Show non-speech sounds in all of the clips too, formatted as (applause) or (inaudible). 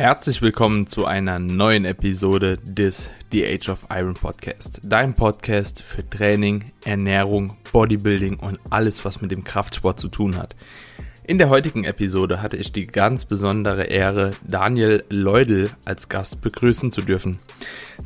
Herzlich willkommen zu einer neuen Episode des The Age of Iron Podcast. Dein Podcast für Training, Ernährung, Bodybuilding und alles, was mit dem Kraftsport zu tun hat. In der heutigen Episode hatte ich die ganz besondere Ehre, Daniel Leudel als Gast begrüßen zu dürfen.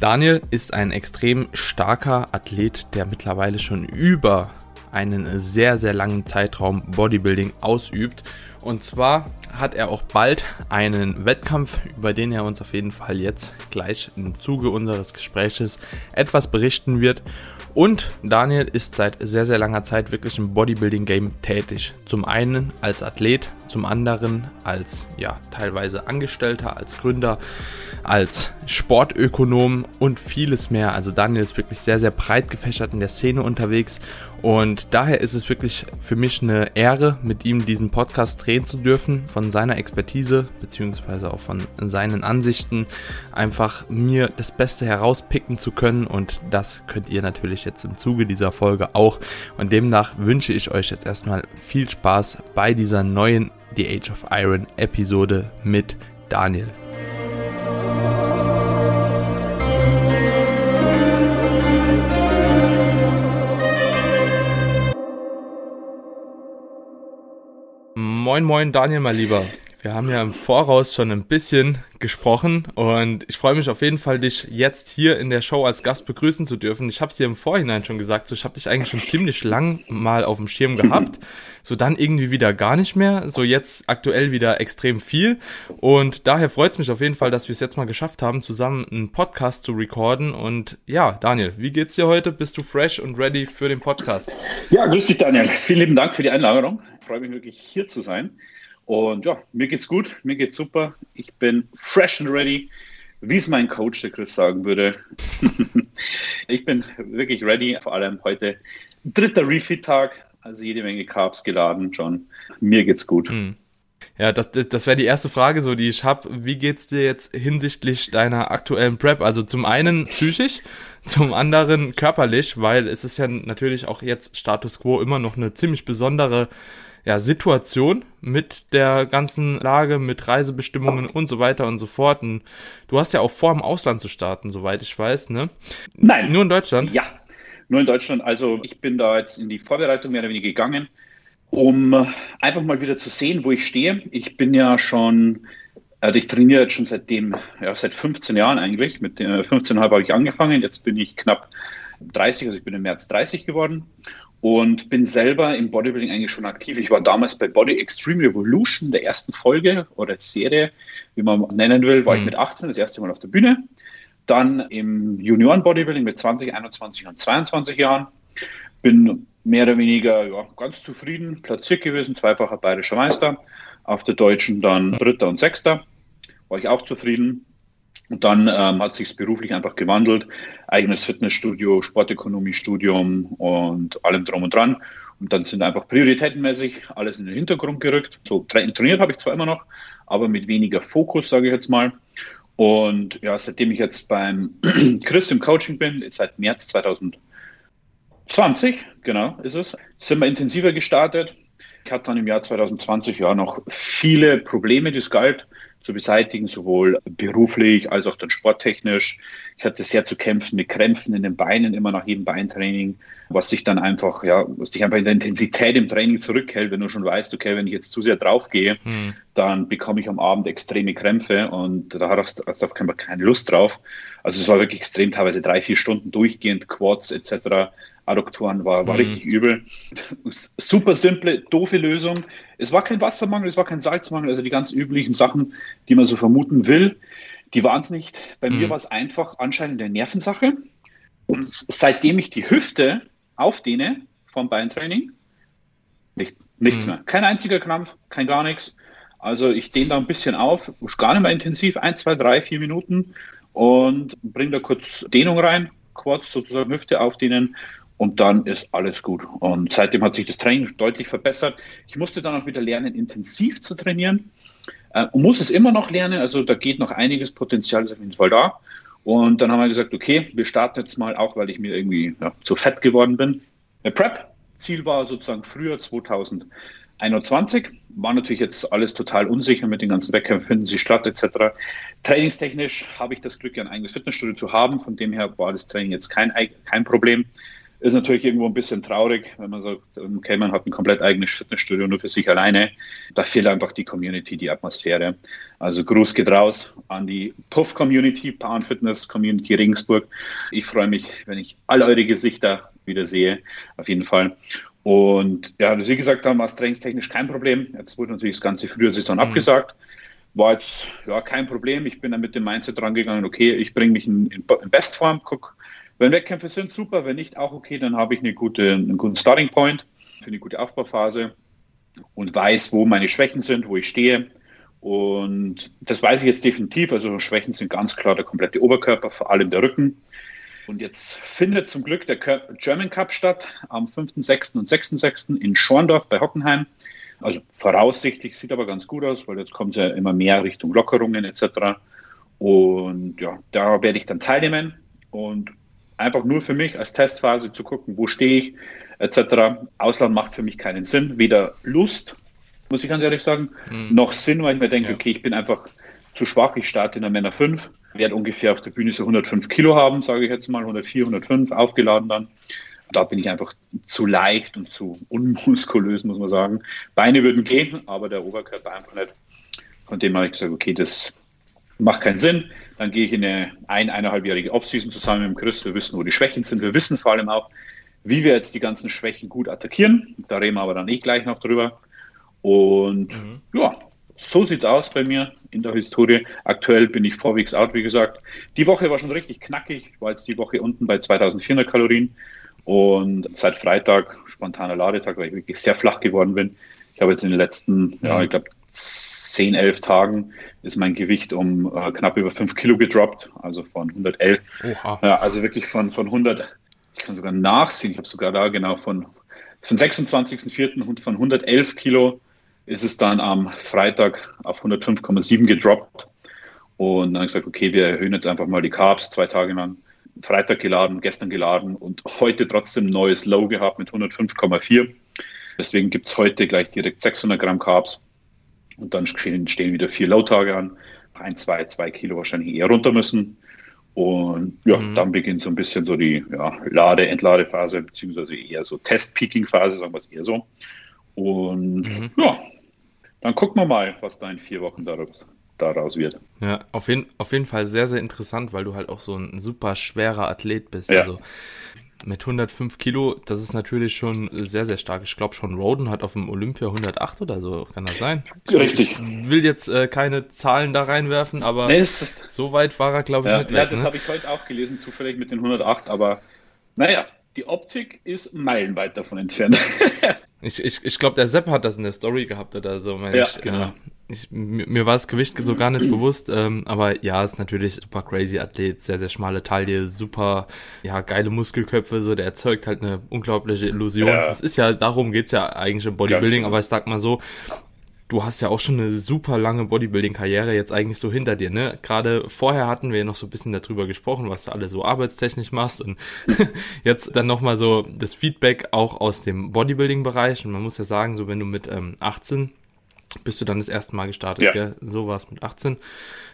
Daniel ist ein extrem starker Athlet, der mittlerweile schon über einen sehr, sehr langen Zeitraum Bodybuilding ausübt. Und zwar hat er auch bald einen Wettkampf, über den er uns auf jeden Fall jetzt gleich im Zuge unseres Gespräches etwas berichten wird. Und Daniel ist seit sehr, sehr langer Zeit wirklich im Bodybuilding-Game tätig. Zum einen als Athlet, zum anderen als ja, teilweise Angestellter, als Gründer, als Sportökonom und vieles mehr. Also Daniel ist wirklich sehr, sehr breit gefächert in der Szene unterwegs und daher ist es wirklich für mich eine Ehre, mit ihm diesen Podcast drehen zu dürfen, von seiner Expertise beziehungsweise auch von seinen Ansichten einfach mir das Beste herauspicken zu können und das könnt ihr natürlich jetzt im Zuge dieser Folge auch und demnach wünsche ich euch jetzt erstmal viel Spaß bei dieser neuen The Age of Iron Episode mit Daniel. Moin, moin, Daniel, mal lieber. Wir haben ja im Voraus schon ein bisschen gesprochen und ich freue mich auf jeden Fall, dich jetzt hier in der Show als Gast begrüßen zu dürfen. Ich habe es dir im Vorhinein schon gesagt, so, ich habe dich eigentlich schon ziemlich lang mal auf dem Schirm gehabt, so dann irgendwie wieder gar nicht mehr, so jetzt aktuell wieder extrem viel und daher freut es mich auf jeden Fall, dass wir es jetzt mal geschafft haben, zusammen einen Podcast zu recorden und ja, Daniel, wie geht's dir heute? Bist du fresh und ready für den Podcast? Ja, grüß dich Daniel. Vielen lieben Dank für die Einladung. Ich freue mich wirklich hier zu sein. Und ja, mir geht's gut, mir geht's super. Ich bin fresh and ready, wie es mein Coach, der Chris, sagen würde. (laughs) ich bin wirklich ready, vor allem heute dritter Refit-Tag, also jede Menge Carbs geladen schon. Mir geht's gut. Hm. Ja, das, das, das wäre die erste Frage, so die ich habe. Wie geht's dir jetzt hinsichtlich deiner aktuellen Prep? Also zum einen psychisch, (laughs) zum anderen körperlich, weil es ist ja natürlich auch jetzt Status quo immer noch eine ziemlich besondere ja, Situation mit der ganzen Lage, mit Reisebestimmungen und so weiter und so fort. Und du hast ja auch vor, im Ausland zu starten, soweit ich weiß, ne? Nein. Nur in Deutschland? Ja, nur in Deutschland. Also ich bin da jetzt in die Vorbereitung mehr oder weniger gegangen, um einfach mal wieder zu sehen, wo ich stehe. Ich bin ja schon, also ich trainiere jetzt schon seitdem, ja, seit 15 Jahren eigentlich. Mit 15,5 habe ich angefangen. Jetzt bin ich knapp 30, also ich bin im März 30 geworden und bin selber im Bodybuilding eigentlich schon aktiv. Ich war damals bei Body Extreme Revolution, der ersten Folge oder Serie, wie man nennen will, war mhm. ich mit 18 das erste Mal auf der Bühne. Dann im Junioren Bodybuilding mit 20, 21 und 22 Jahren. Bin mehr oder weniger ja, ganz zufrieden, platziert gewesen, zweifacher bayerischer Meister. Auf der Deutschen dann Dritter und Sechster. War ich auch zufrieden. Und dann ähm, hat sich beruflich einfach gewandelt. Eigenes Fitnessstudio, Sportökonomiestudium und allem drum und dran. Und dann sind einfach prioritätenmäßig alles in den Hintergrund gerückt. So trainiert habe ich zwar immer noch, aber mit weniger Fokus, sage ich jetzt mal. Und ja, seitdem ich jetzt beim (clears throat) Chris im Coaching bin, seit März 2020, genau ist es, sind wir intensiver gestartet. Ich hatte dann im Jahr 2020 ja noch viele Probleme, die es galt zu beseitigen, sowohl beruflich als auch dann sporttechnisch. Ich hatte sehr zu kämpfen mit Krämpfen in den Beinen, immer nach jedem Beintraining, was sich dann einfach, ja, was dich einfach in der Intensität im Training zurückhält, wenn du schon weißt, okay, wenn ich jetzt zu sehr draufgehe, hm. dann bekomme ich am Abend extreme Krämpfe und da hast du einfach keine Lust drauf. Also es war wirklich extrem, teilweise drei, vier Stunden durchgehend, Quads etc. Adduktoren war, war mhm. richtig übel. Super simple, doofe Lösung. Es war kein Wassermangel, es war kein Salzmangel, also die ganz üblichen Sachen, die man so vermuten will, die waren es nicht. Bei mhm. mir war es einfach anscheinend eine Nervensache. Und seitdem ich die Hüfte aufdehne vom Beintraining, nicht, nichts mhm. mehr. Kein einziger Krampf, kein gar nichts. Also ich dehne da ein bisschen auf, gar nicht mehr intensiv, ein, zwei, drei, vier Minuten und bringe da kurz Dehnung rein, Quads sozusagen Hüfte aufdehnen und dann ist alles gut. Und seitdem hat sich das Training deutlich verbessert. Ich musste dann auch wieder lernen, intensiv zu trainieren. Äh, und muss es immer noch lernen. Also da geht noch einiges Potenzial, ist auf jeden Fall da. Und dann haben wir gesagt, okay, wir starten jetzt mal, auch weil ich mir irgendwie ja, zu fett geworden bin. Eine Prep. Ziel war sozusagen früher 2023 21. War natürlich jetzt alles total unsicher mit den ganzen Wettkämpfen, finden sie statt etc. Trainingstechnisch habe ich das Glück, ein eigenes Fitnessstudio zu haben. Von dem her war das Training jetzt kein, kein Problem. Ist natürlich irgendwo ein bisschen traurig, wenn man sagt, okay, man hat ein komplett eigenes Fitnessstudio nur für sich alleine. Da fehlt einfach die Community, die Atmosphäre. Also Gruß geht raus an die Puff-Community, Power Fitness Community Regensburg. Ich freue mich, wenn ich alle eure Gesichter wieder sehe, auf jeden Fall. Und ja, wie gesagt haben, war es trainingstechnisch kein Problem. Jetzt wurde natürlich das ganze frühe Saison mhm. abgesagt. War jetzt ja kein Problem. Ich bin dann mit dem Mindset rangegangen, okay, ich bringe mich in, in Bestform, guck, wenn Wettkämpfe sind, super. Wenn nicht, auch okay. Dann habe ich eine gute, einen guten Starting Point für eine gute Aufbauphase und weiß, wo meine Schwächen sind, wo ich stehe. Und das weiß ich jetzt definitiv. Also Schwächen sind ganz klar der komplette Oberkörper, vor allem der Rücken. Und jetzt findet zum Glück der German Cup statt am 5., und 6.6. in Schorndorf bei Hockenheim. Also voraussichtlich sieht aber ganz gut aus, weil jetzt kommt es ja immer mehr Richtung Lockerungen etc. Und ja, da werde ich dann teilnehmen. Und einfach nur für mich als Testphase zu gucken, wo stehe ich, etc. Ausland macht für mich keinen Sinn. Weder Lust, muss ich ganz ehrlich sagen, mhm. noch Sinn, weil ich mir denke, ja. okay, ich bin einfach zu schwach, ich starte in der Männer 5, werde ungefähr auf der Bühne so 105 Kilo haben, sage ich jetzt mal, 104, 105 aufgeladen dann. Da bin ich einfach zu leicht und zu unmuskulös, muss man sagen. Beine würden gehen, aber der Oberkörper einfach nicht. Von dem habe ich gesagt, okay, das macht keinen Sinn. Dann gehe ich in eine ein, eineinhalbjährige Offseason zusammen mit dem Chris. Wir wissen, wo die Schwächen sind. Wir wissen vor allem auch, wie wir jetzt die ganzen Schwächen gut attackieren. Da reden wir aber dann eh gleich noch drüber. Und mhm. ja, so sieht es aus bei mir in der Historie. Aktuell bin ich vorwegs out, wie gesagt. Die Woche war schon richtig knackig. Ich war jetzt die Woche unten bei 2400 Kalorien. Und seit Freitag, spontaner Ladetag, weil ich wirklich sehr flach geworden bin. Ich habe jetzt in den letzten, mhm. ja, ich glaube, 10, 11 Tagen ist mein Gewicht um äh, knapp über 5 Kilo gedroppt, also von 111. Oha. Ja, also wirklich von, von 100, ich kann sogar nachsehen, ich habe sogar da genau von, von 26.04. und von 111 Kilo ist es dann am Freitag auf 105,7 gedroppt. Und dann habe ich gesagt, okay, wir erhöhen jetzt einfach mal die Carbs zwei Tage lang. Freitag geladen, gestern geladen und heute trotzdem ein neues Low gehabt mit 105,4. Deswegen gibt es heute gleich direkt 600 Gramm Carbs. Und dann stehen, stehen wieder vier Low-Tage an. Ein, zwei, zwei Kilo wahrscheinlich eher runter müssen. Und ja, mhm. dann beginnt so ein bisschen so die ja, Lade-, Entladephase, beziehungsweise eher so Test-Peaking-Phase, sagen wir es eher so. Und mhm. ja, dann gucken wir mal, was da in vier Wochen daraus, daraus wird. Ja, auf jeden, auf jeden Fall sehr, sehr interessant, weil du halt auch so ein super schwerer Athlet bist. Ja. Also mit 105 Kilo, das ist natürlich schon sehr, sehr stark. Ich glaube schon, Roden hat auf dem Olympia 108 oder so, kann das sein? Ich, Richtig. Ich will jetzt äh, keine Zahlen da reinwerfen, aber nee, so weit war er, glaube ich, ja, nicht weg. Ja, das ne? habe ich heute auch gelesen, zufällig mit den 108, aber naja, die Optik ist meilenweit davon entfernt. (laughs) ich ich, ich glaube, der Sepp hat das in der Story gehabt oder so. Ja, ich, genau. Äh, ich, mir war das Gewicht so gar nicht bewusst, ähm, aber ja, ist natürlich super crazy Athlet, sehr, sehr schmale Taille, super, ja, geile Muskelköpfe, so, der erzeugt halt eine unglaubliche Illusion. Ja. Es ist ja, darum geht's ja eigentlich im Bodybuilding, genau. aber ich sag mal so, du hast ja auch schon eine super lange Bodybuilding-Karriere jetzt eigentlich so hinter dir, ne? Gerade vorher hatten wir ja noch so ein bisschen darüber gesprochen, was du alle so arbeitstechnisch machst und (laughs) jetzt dann nochmal so das Feedback auch aus dem Bodybuilding-Bereich und man muss ja sagen, so wenn du mit ähm, 18 bist du dann das erste Mal gestartet, ja. gell? So war es mit 18.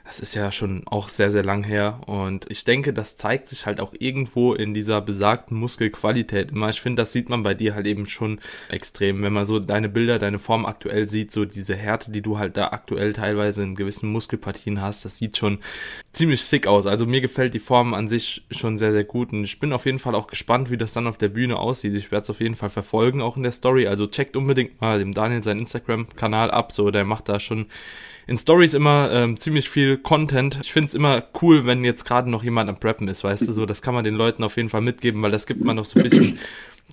Das ist ja schon auch sehr, sehr lang her. Und ich denke, das zeigt sich halt auch irgendwo in dieser besagten Muskelqualität immer. Ich finde, das sieht man bei dir halt eben schon extrem. Wenn man so deine Bilder, deine Form aktuell sieht, so diese Härte, die du halt da aktuell teilweise in gewissen Muskelpartien hast, das sieht schon ziemlich sick aus. Also mir gefällt die Form an sich schon sehr, sehr gut. Und ich bin auf jeden Fall auch gespannt, wie das dann auf der Bühne aussieht. Ich werde es auf jeden Fall verfolgen, auch in der Story. Also checkt unbedingt mal dem Daniel seinen Instagram-Kanal ab. So, der macht da schon in Stories immer ähm, ziemlich viel Content. Ich finde es immer cool, wenn jetzt gerade noch jemand am Preppen ist, weißt du, so, das kann man den Leuten auf jeden Fall mitgeben, weil das gibt man noch so ein bisschen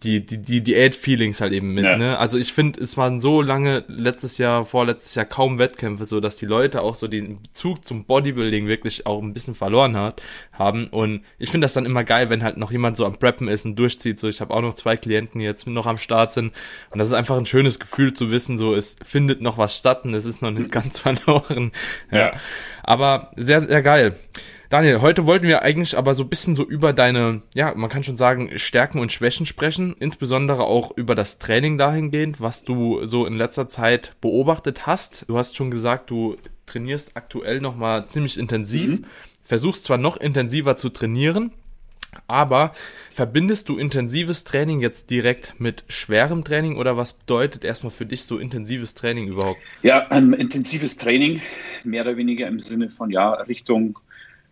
die, die, die Diät-Feelings halt eben mit, ja. ne? Also ich finde, es waren so lange letztes Jahr, vorletztes Jahr kaum Wettkämpfe, so dass die Leute auch so den Bezug zum Bodybuilding wirklich auch ein bisschen verloren hat, haben. Und ich finde das dann immer geil, wenn halt noch jemand so am Preppen ist und durchzieht. So, ich habe auch noch zwei Klienten, die jetzt noch am Start sind. Und das ist einfach ein schönes Gefühl zu wissen, so es findet noch was statt und es ist noch nicht (laughs) ganz verloren. Ja. ja. Aber sehr, sehr geil. Daniel, heute wollten wir eigentlich aber so ein bisschen so über deine, ja, man kann schon sagen, Stärken und Schwächen sprechen, insbesondere auch über das Training dahingehend, was du so in letzter Zeit beobachtet hast. Du hast schon gesagt, du trainierst aktuell nochmal ziemlich intensiv, mhm. versuchst zwar noch intensiver zu trainieren, aber verbindest du intensives Training jetzt direkt mit schwerem Training oder was bedeutet erstmal für dich so intensives Training überhaupt? Ja, ähm, intensives Training, mehr oder weniger im Sinne von ja, Richtung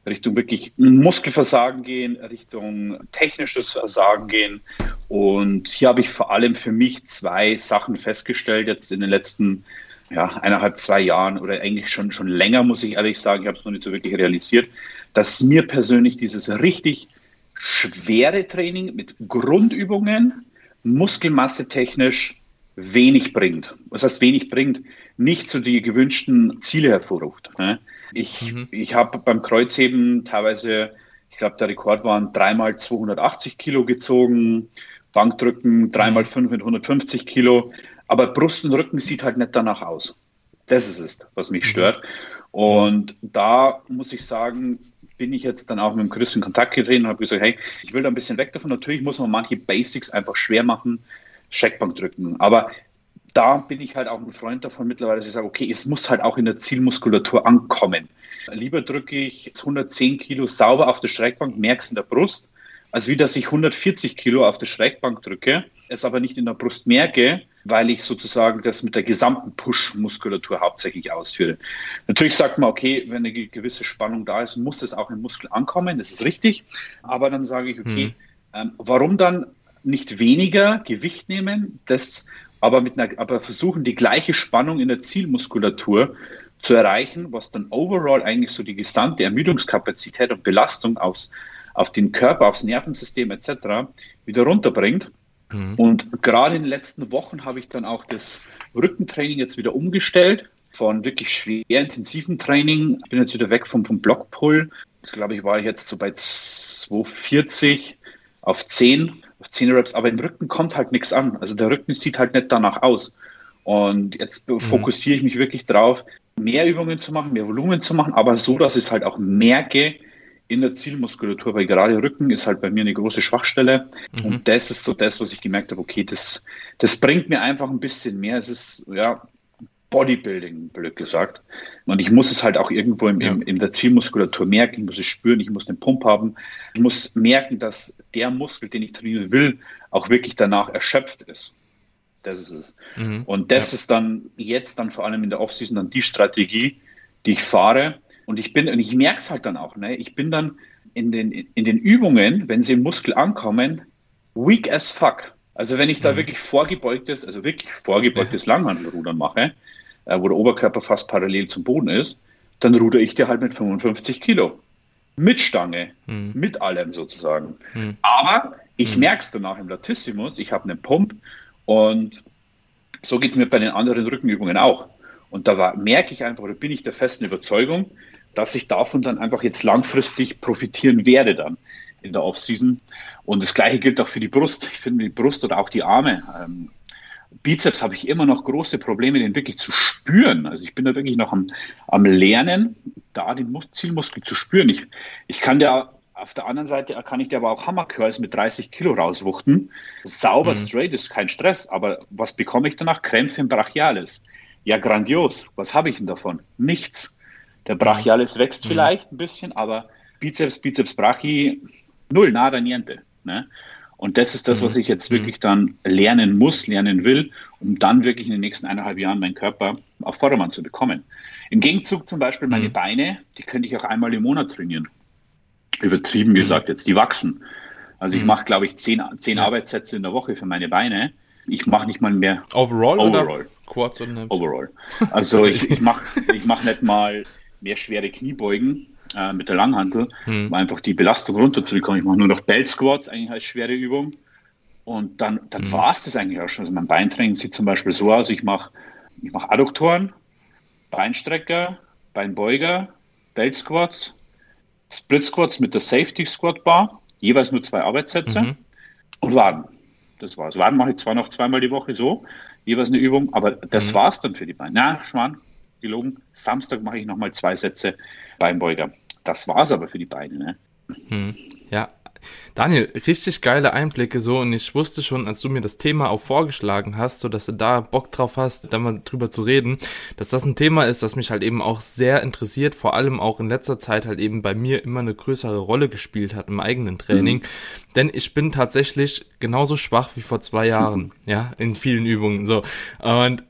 Richtung wirklich Muskelversagen gehen, Richtung technisches Versagen gehen. Und hier habe ich vor allem für mich zwei Sachen festgestellt, jetzt in den letzten ja, eineinhalb, zwei Jahren oder eigentlich schon, schon länger, muss ich ehrlich sagen, ich habe es noch nicht so wirklich realisiert, dass mir persönlich dieses richtig schwere Training mit Grundübungen, Muskelmasse technisch wenig bringt. Was heißt wenig bringt? Nicht so die gewünschten Ziele hervorruft. Ne? Ich, mhm. ich habe beim Kreuzheben teilweise, ich glaube, der Rekord waren dreimal 280 Kilo gezogen, Bankdrücken dreimal 5 mit 150 Kilo, aber Brust und Rücken sieht halt nicht danach aus. Das ist es, was mich mhm. stört. Und da muss ich sagen, bin ich jetzt dann auch mit dem Chris in Kontakt getreten und habe gesagt, hey, ich will da ein bisschen weg davon. Natürlich muss man manche Basics einfach schwer machen, Schreckbank drücken. Aber da bin ich halt auch ein Freund davon mittlerweile, dass ich sage, okay, es muss halt auch in der Zielmuskulatur ankommen. Lieber drücke ich 110 Kilo sauber auf der Streckbank, merkst in der Brust, als wie dass ich 140 Kilo auf der Streckbank drücke, es aber nicht in der Brust merke, weil ich sozusagen das mit der gesamten Push-Muskulatur hauptsächlich ausführe. Natürlich sagt man, okay, wenn eine gewisse Spannung da ist, muss es auch im Muskel ankommen, das ist richtig. Aber dann sage ich, okay, hm. ähm, warum dann nicht weniger Gewicht nehmen, das aber, mit einer, aber versuchen, die gleiche Spannung in der Zielmuskulatur zu erreichen, was dann overall eigentlich so die gesamte Ermüdungskapazität und Belastung aufs, auf den Körper, aufs Nervensystem etc. wieder runterbringt. Mhm. Und gerade in den letzten Wochen habe ich dann auch das Rückentraining jetzt wieder umgestellt von wirklich schwer intensiven Training. Ich bin jetzt wieder weg vom, vom Blockpull. Ich glaube, ich war jetzt so bei 240 auf 10 auf 10 Reps, aber im Rücken kommt halt nichts an. Also der Rücken sieht halt nicht danach aus. Und jetzt mhm. fokussiere ich mich wirklich darauf, mehr Übungen zu machen, mehr Volumen zu machen, aber so, dass ich es halt auch merke in der Zielmuskulatur, weil gerade Rücken ist halt bei mir eine große Schwachstelle. Mhm. Und das ist so das, was ich gemerkt habe, okay, das, das bringt mir einfach ein bisschen mehr. Es ist, ja, Bodybuilding, blöd gesagt. Und ich muss es halt auch irgendwo im, ja. im, in der Zielmuskulatur merken, ich muss es spüren, ich muss den Pump haben. Ich muss merken, dass der Muskel, den ich trainieren will, auch wirklich danach erschöpft ist. Das ist es. Mhm. Und das ja. ist dann jetzt dann vor allem in der Offseason dann die Strategie, die ich fahre. Und ich bin, und ich merke es halt dann auch, ne? ich bin dann in den, in den Übungen, wenn sie im Muskel ankommen, weak as fuck. Also wenn ich da mhm. wirklich vorgebeugtes, also wirklich vorgebeugtes Langhandelrudern mache, äh, wo der Oberkörper fast parallel zum Boden ist, dann ruder ich dir halt mit 55 Kilo. Mit Stange, mhm. mit allem sozusagen. Mhm. Aber ich mhm. merke es danach im Latissimus, ich habe einen Pump und so geht es mir bei den anderen Rückenübungen auch. Und da war, merke ich einfach, oder bin ich der festen Überzeugung, dass ich davon dann einfach jetzt langfristig profitieren werde dann in der Offseason. Und das gleiche gilt auch für die Brust. Ich finde die Brust oder auch die Arme. Ähm, Bizeps habe ich immer noch große Probleme, den wirklich zu spüren. Also ich bin da wirklich noch am, am Lernen, da den Mus Zielmuskel zu spüren. Ich, ich kann der auf der anderen Seite kann ich dir aber auch Hammercurls mit 30 Kilo rauswuchten. Sauber mhm. straight ist kein Stress, aber was bekomme ich danach? Krämpfe im Brachialis. Ja, grandios. Was habe ich denn davon? Nichts. Der Brachialis wächst mhm. vielleicht ein bisschen, aber Bizeps, Bizeps, Brachi, null, nada, niente. Ne? Und das ist das, was mhm. ich jetzt wirklich dann lernen muss, lernen will, um dann wirklich in den nächsten eineinhalb Jahren meinen Körper auf Vordermann zu bekommen. Im Gegenzug zum Beispiel meine mhm. Beine, die könnte ich auch einmal im Monat trainieren. Übertrieben mhm. gesagt jetzt, die wachsen. Also ich mache, glaube ich, zehn, zehn Arbeitssätze in der Woche für meine Beine. Ich mache nicht mal mehr Overall, Overall. oder Quads und Overall. Also ich, (laughs) ich mache ich mach nicht mal mehr schwere Kniebeugen, äh, mit der Langhantel, hm. um einfach die Belastung runterzubekommen. Ich mache nur noch Belt Squats eigentlich als schwere Übung. Und dann, dann hm. war es das eigentlich auch schon. Also mein Beintraining sieht zum Beispiel so aus, ich mache ich mach Adduktoren, Beinstrecker, Beinbeuger, Belt Squats, Split Squats mit der Safety Squat Bar, jeweils nur zwei Arbeitssätze mhm. und Waden. Das war's. Waden mache ich zwar noch zweimal die Woche so, jeweils eine Übung, aber das mhm. war's dann für die Beine. Na, Schwan, gelogen. Samstag mache ich nochmal zwei Sätze Beinbeuger. Das war es aber für die beiden. Ne? Hm. Ja, Daniel, richtig geile Einblicke so und ich wusste schon, als du mir das Thema auch vorgeschlagen hast, so dass du da Bock drauf hast, da mal drüber zu reden, dass das ein Thema ist, das mich halt eben auch sehr interessiert, vor allem auch in letzter Zeit halt eben bei mir immer eine größere Rolle gespielt hat im eigenen Training, mhm. denn ich bin tatsächlich genauso schwach wie vor zwei Jahren, mhm. (laughs) ja, in vielen Übungen so und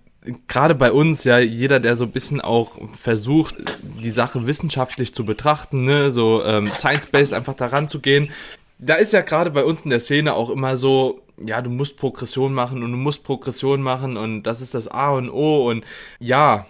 gerade bei uns, ja, jeder, der so ein bisschen auch versucht, die Sache wissenschaftlich zu betrachten, ne, so ähm, Science-Based einfach daran zu gehen, da ist ja gerade bei uns in der Szene auch immer so, ja, du musst Progression machen und du musst Progression machen und das ist das A und O und ja,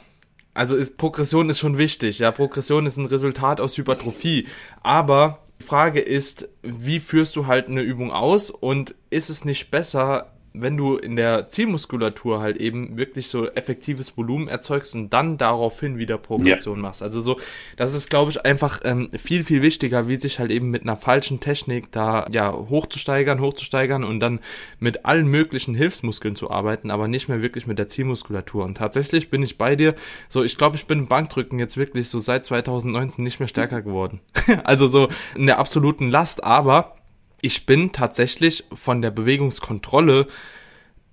also ist, Progression ist schon wichtig, ja, Progression ist ein Resultat aus Hypertrophie, aber die Frage ist, wie führst du halt eine Übung aus und ist es nicht besser, wenn du in der Zielmuskulatur halt eben wirklich so effektives Volumen erzeugst und dann daraufhin wieder Progression ja. machst. Also so, das ist, glaube ich, einfach ähm, viel, viel wichtiger, wie sich halt eben mit einer falschen Technik da ja hochzusteigern, hochzusteigern und dann mit allen möglichen Hilfsmuskeln zu arbeiten, aber nicht mehr wirklich mit der Zielmuskulatur. Und tatsächlich bin ich bei dir, so ich glaube, ich bin im Bankdrücken jetzt wirklich so seit 2019 nicht mehr stärker geworden. (laughs) also so in der absoluten Last, aber ich bin tatsächlich von der Bewegungskontrolle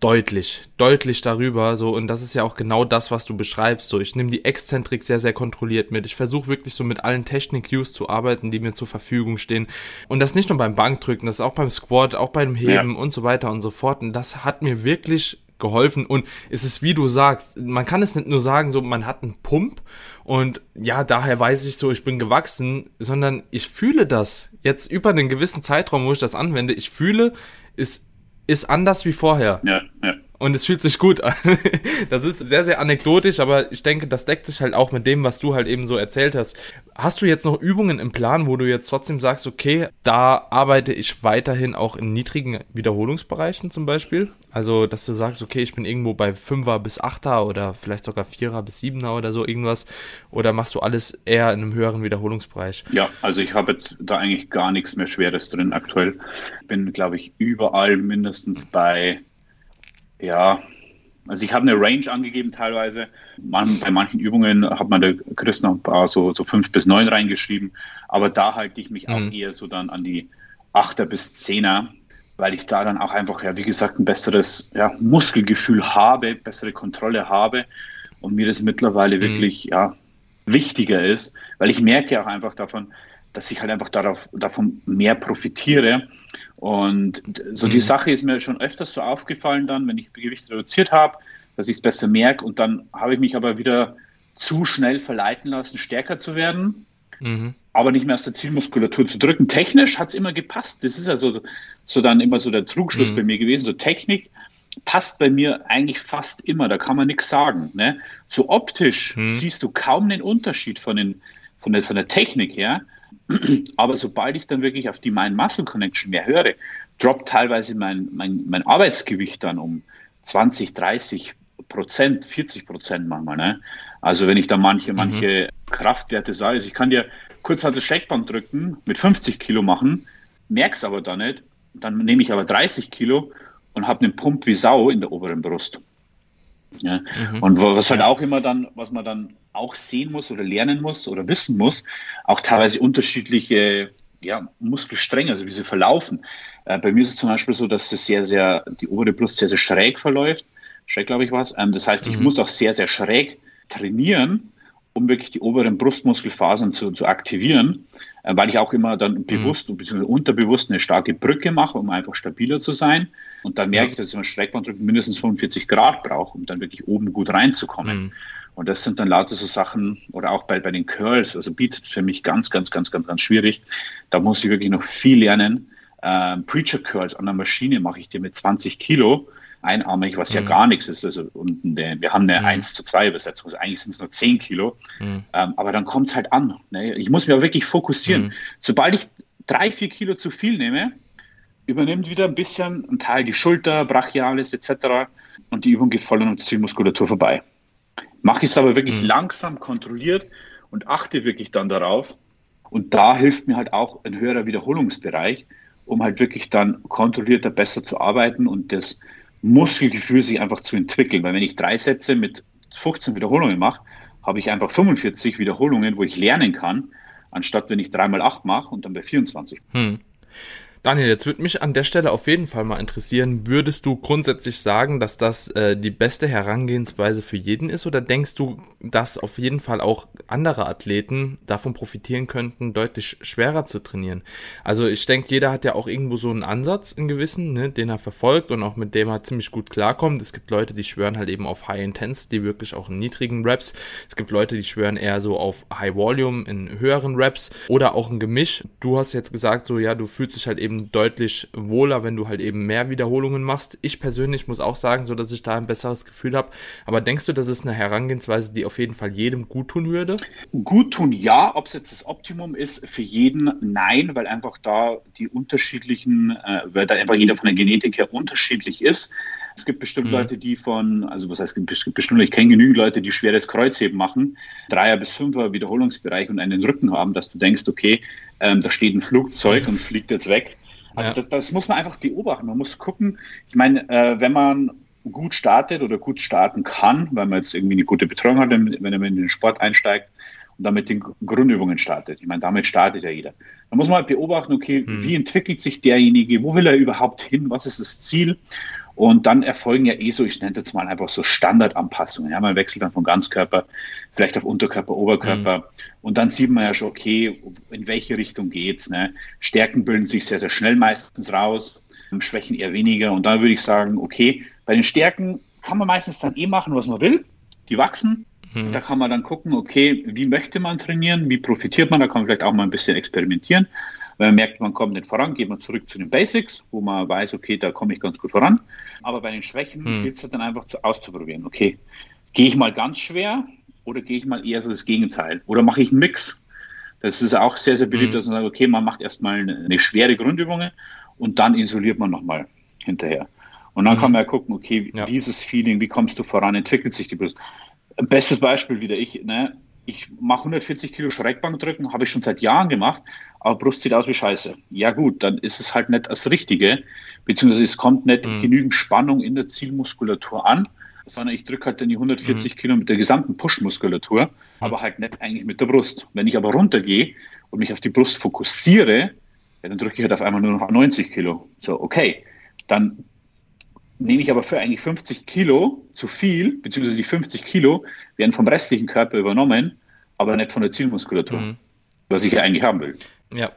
deutlich, deutlich darüber, so, und das ist ja auch genau das, was du beschreibst, so, ich nehme die Exzentrik sehr, sehr kontrolliert mit, ich versuche wirklich so mit allen Technik-Cues zu arbeiten, die mir zur Verfügung stehen, und das nicht nur beim Bankdrücken, das auch beim Squat, auch beim Heben ja. und so weiter und so fort, und das hat mir wirklich geholfen und es ist wie du sagst, man kann es nicht nur sagen, so man hat einen Pump und ja, daher weiß ich so, ich bin gewachsen, sondern ich fühle das jetzt über einen gewissen Zeitraum, wo ich das anwende. Ich fühle, es ist anders wie vorher. Ja, ja und es fühlt sich gut an. (laughs) Das ist sehr, sehr anekdotisch, aber ich denke, das deckt sich halt auch mit dem, was du halt eben so erzählt hast. Hast du jetzt noch Übungen im Plan, wo du jetzt trotzdem sagst, okay, da arbeite ich weiterhin auch in niedrigen Wiederholungsbereichen zum Beispiel? Also, dass du sagst, okay, ich bin irgendwo bei 5er bis 8er oder vielleicht sogar 4er bis 7er oder so irgendwas. Oder machst du alles eher in einem höheren Wiederholungsbereich? Ja, also ich habe jetzt da eigentlich gar nichts mehr Schweres drin aktuell. Bin, glaube ich, überall mindestens bei ja, also ich habe eine Range angegeben teilweise. Man, bei manchen Übungen hat man der Chris noch ein paar so, so fünf bis neun reingeschrieben. Aber da halte ich mich mhm. auch eher so dann an die Achter bis Zehner, weil ich da dann auch einfach, ja, wie gesagt, ein besseres ja, Muskelgefühl habe, bessere Kontrolle habe und mir das mittlerweile mhm. wirklich ja, wichtiger ist, weil ich merke auch einfach davon, dass ich halt einfach darauf, davon mehr profitiere. Und so die mhm. Sache ist mir schon öfters so aufgefallen dann, wenn ich Gewicht reduziert habe, dass ich es besser merke und dann habe ich mich aber wieder zu schnell verleiten lassen, stärker zu werden, mhm. aber nicht mehr aus der Zielmuskulatur zu drücken. Technisch hat es immer gepasst. Das ist also so dann immer so der Trugschluss mhm. bei mir gewesen. So Technik passt bei mir eigentlich fast immer, da kann man nichts sagen. Ne? So optisch mhm. siehst du kaum den Unterschied von, den, von, der, von der Technik her. Aber sobald ich dann wirklich auf die Mind-Muscle-Connection mehr höre, droppt teilweise mein, mein, mein Arbeitsgewicht dann um 20, 30 Prozent, 40 Prozent manchmal. Ne? Also wenn ich da manche, mhm. manche Kraftwerte sage, also ich kann dir kurz halt das Shakeband drücken, mit 50 Kilo machen, merke es aber da nicht, dann nehme ich aber 30 Kilo und habe einen Pump wie Sau in der oberen Brust. Ja? Mhm. Und was halt auch immer dann, was man dann auch sehen muss oder lernen muss oder wissen muss, auch teilweise unterschiedliche ja, Muskelstränge, also wie sie verlaufen. Äh, bei mir ist es zum Beispiel so, dass es sehr, sehr, die obere Brust sehr, sehr schräg verläuft. Schräg, glaube ich, was. Ähm, das heißt, ich mhm. muss auch sehr, sehr schräg trainieren, um wirklich die oberen Brustmuskelfasern zu, zu aktivieren, äh, weil ich auch immer dann mhm. bewusst mhm. bzw. unterbewusst eine starke Brücke mache, um einfach stabiler zu sein. Und dann merke ja. ich, dass ich im Streckbanddrücken mindestens 45 Grad brauche, um dann wirklich oben gut reinzukommen. Mhm. Und das sind dann lauter so Sachen, oder auch bei, bei den Curls, also bietet für mich ganz, ganz, ganz, ganz, ganz schwierig. Da muss ich wirklich noch viel lernen. Ähm, Preacher Curls an der Maschine mache ich dir mit 20 Kilo einarmig, was mhm. ja gar nichts ist. Also und wir haben eine mhm. 1 zu 2 Übersetzung, also eigentlich sind es nur 10 Kilo. Mhm. Ähm, aber dann kommt es halt an. Ne? Ich muss mich auch wirklich fokussieren. Mhm. Sobald ich drei, vier Kilo zu viel nehme, übernimmt wieder ein bisschen ein Teil die Schulter, Brachialis etc. Und die Übung geht voll an der Zielmuskulatur vorbei. Mache ich es aber wirklich mhm. langsam, kontrolliert und achte wirklich dann darauf. Und da hilft mir halt auch ein höherer Wiederholungsbereich, um halt wirklich dann kontrollierter besser zu arbeiten und das Muskelgefühl sich einfach zu entwickeln. Weil wenn ich drei Sätze mit 15 Wiederholungen mache, habe ich einfach 45 Wiederholungen, wo ich lernen kann, anstatt wenn ich dreimal acht mache und dann bei 24. Hm. Daniel, jetzt würde mich an der Stelle auf jeden Fall mal interessieren, würdest du grundsätzlich sagen, dass das äh, die beste Herangehensweise für jeden ist oder denkst du, dass auf jeden Fall auch andere Athleten davon profitieren könnten, deutlich schwerer zu trainieren? Also ich denke, jeder hat ja auch irgendwo so einen Ansatz in gewissen, ne, den er verfolgt und auch mit dem er ziemlich gut klarkommt. Es gibt Leute, die schwören halt eben auf High Intense, die wirklich auch in niedrigen Raps. Es gibt Leute, die schwören eher so auf High Volume in höheren Raps oder auch ein Gemisch. Du hast jetzt gesagt, so ja, du fühlst dich halt eben eben deutlich wohler, wenn du halt eben mehr Wiederholungen machst. Ich persönlich muss auch sagen, so dass ich da ein besseres Gefühl habe. Aber denkst du, das ist eine Herangehensweise, die auf jeden Fall jedem gut tun würde? Gut tun, ja. Ob es jetzt das Optimum ist für jeden, nein, weil einfach da die unterschiedlichen, äh, weil da einfach jeder von der Genetik her unterschiedlich ist. Es gibt bestimmt mhm. Leute, die von, also was heißt, es gibt bestimmt, ich kenne genügend Leute, die schweres Kreuzheben machen, Dreier bis Fünfer Wiederholungsbereich und einen Rücken haben, dass du denkst, okay, ähm, da steht ein Flugzeug und fliegt jetzt weg. Also ja. das, das, muss man einfach beobachten. Man muss gucken, ich meine, äh, wenn man gut startet oder gut starten kann, weil man jetzt irgendwie eine gute Betreuung hat, wenn man in den Sport einsteigt und damit den Grundübungen startet. Ich meine, damit startet ja jeder. Da muss man halt beobachten, okay, hm. wie entwickelt sich derjenige, wo will er überhaupt hin, was ist das Ziel? Und dann erfolgen ja eh so, ich nenne es jetzt mal einfach so Standardanpassungen. Ja, man wechselt dann von Ganzkörper, vielleicht auf Unterkörper, Oberkörper. Mhm. Und dann sieht man ja schon, okay, in welche Richtung geht's. Ne? Stärken bilden sich sehr, sehr schnell meistens raus, Schwächen eher weniger. Und dann würde ich sagen, okay, bei den Stärken kann man meistens dann eh machen, was man will. Die wachsen. Mhm. Da kann man dann gucken, okay, wie möchte man trainieren, wie profitiert man, da kann man vielleicht auch mal ein bisschen experimentieren. Wenn man merkt, man kommt nicht voran, geht man zurück zu den Basics, wo man weiß, okay, da komme ich ganz gut voran. Aber bei den Schwächen hm. gilt es halt dann einfach zu, auszuprobieren. Okay, gehe ich mal ganz schwer oder gehe ich mal eher so das Gegenteil? Oder mache ich einen Mix? Das ist auch sehr, sehr beliebt, hm. dass man sagt, okay, man macht erstmal eine, eine schwere Grundübung und dann isoliert man nochmal hinterher. Und dann mhm. kann man ja gucken, okay, ja. dieses Feeling, wie kommst du voran, entwickelt sich die Brust. Bestes Beispiel wieder ich, ne? Ich mache 140 Kilo Schreckbank drücken, habe ich schon seit Jahren gemacht, aber Brust sieht aus wie Scheiße. Ja gut, dann ist es halt nicht das Richtige, beziehungsweise es kommt nicht mhm. genügend Spannung in der Zielmuskulatur an, sondern ich drücke halt dann die 140 mhm. Kilo mit der gesamten Push-Muskulatur, mhm. aber halt nicht eigentlich mit der Brust. Wenn ich aber runtergehe und mich auf die Brust fokussiere, ja, dann drücke ich halt auf einmal nur noch 90 Kilo. So, okay, dann nehme ich aber für eigentlich 50 Kilo zu viel, beziehungsweise die 50 Kilo werden vom restlichen Körper übernommen, aber nicht von der Zielmuskulatur, mhm. was ich ja eigentlich haben will. Ja,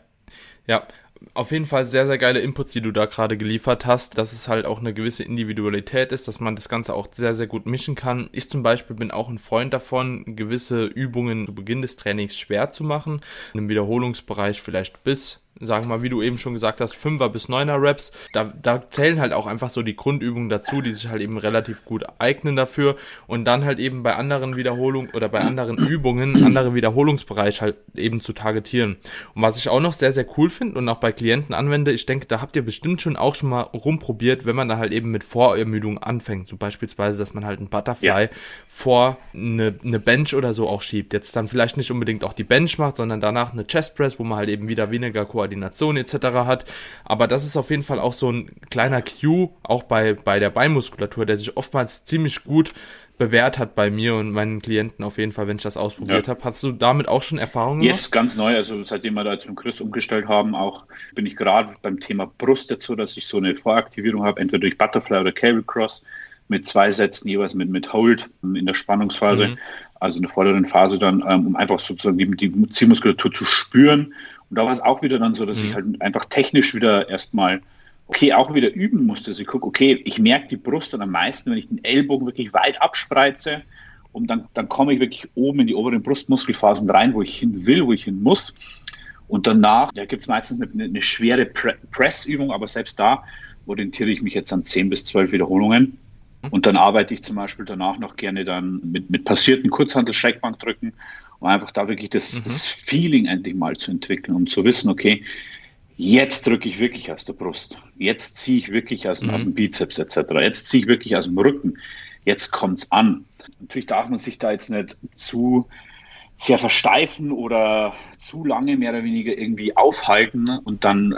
ja. Auf jeden Fall sehr, sehr geile Inputs, die du da gerade geliefert hast, dass es halt auch eine gewisse Individualität ist, dass man das Ganze auch sehr, sehr gut mischen kann. Ich zum Beispiel bin auch ein Freund davon, gewisse Übungen zu Beginn des Trainings schwer zu machen, im Wiederholungsbereich vielleicht bis sagen wir mal, wie du eben schon gesagt hast, 5er bis 9er Raps. Da, da zählen halt auch einfach so die Grundübungen dazu, die sich halt eben relativ gut eignen dafür. Und dann halt eben bei anderen Wiederholungen oder bei anderen (coughs) Übungen, andere Wiederholungsbereich halt eben zu targetieren. Und was ich auch noch sehr, sehr cool finde und auch bei Klienten anwende, ich denke, da habt ihr bestimmt schon auch schon mal rumprobiert, wenn man da halt eben mit Vorermüdung anfängt. So beispielsweise, dass man halt ein Butterfly ja. vor eine, eine Bench oder so auch schiebt. Jetzt dann vielleicht nicht unbedingt auch die Bench macht, sondern danach eine Chest Press, wo man halt eben wieder weniger Koordination Koordination etc. hat. Aber das ist auf jeden Fall auch so ein kleiner Cue, auch bei, bei der Beinmuskulatur, der sich oftmals ziemlich gut bewährt hat bei mir und meinen Klienten auf jeden Fall, wenn ich das ausprobiert ja. habe. Hast du damit auch schon Erfahrungen gemacht? Jetzt ganz neu, also seitdem wir da mit Chris umgestellt haben, auch bin ich gerade beim Thema Brust jetzt so, dass ich so eine Voraktivierung habe, entweder durch Butterfly oder Cable Cross mit zwei Sätzen jeweils mit, mit Hold in der Spannungsphase, mhm. also in der vorderen Phase dann, ähm, um einfach sozusagen die, die Zielmuskulatur zu spüren und da war es auch wieder dann so, dass mhm. ich halt einfach technisch wieder erstmal, okay, auch wieder üben musste. Also ich gucke, okay, ich merke die Brust dann am meisten, wenn ich den Ellbogen wirklich weit abspreize. Und dann, dann komme ich wirklich oben in die oberen Brustmuskelphasen rein, wo ich hin will, wo ich hin muss. Und danach ja, gibt es meistens eine, eine schwere Pre Pressübung, aber selbst da orientiere ich mich jetzt an 10 bis 12 Wiederholungen. Mhm. Und dann arbeite ich zum Beispiel danach noch gerne dann mit, mit passierten Kurzhandel-Schreckbankdrücken um einfach da wirklich das, mhm. das Feeling endlich mal zu entwickeln und zu wissen, okay, jetzt drücke ich wirklich aus der Brust, jetzt ziehe ich wirklich aus, mhm. aus dem Bizeps etc., jetzt ziehe ich wirklich aus dem Rücken, jetzt kommt es an. Natürlich darf man sich da jetzt nicht zu sehr versteifen oder zu lange mehr oder weniger irgendwie aufhalten und dann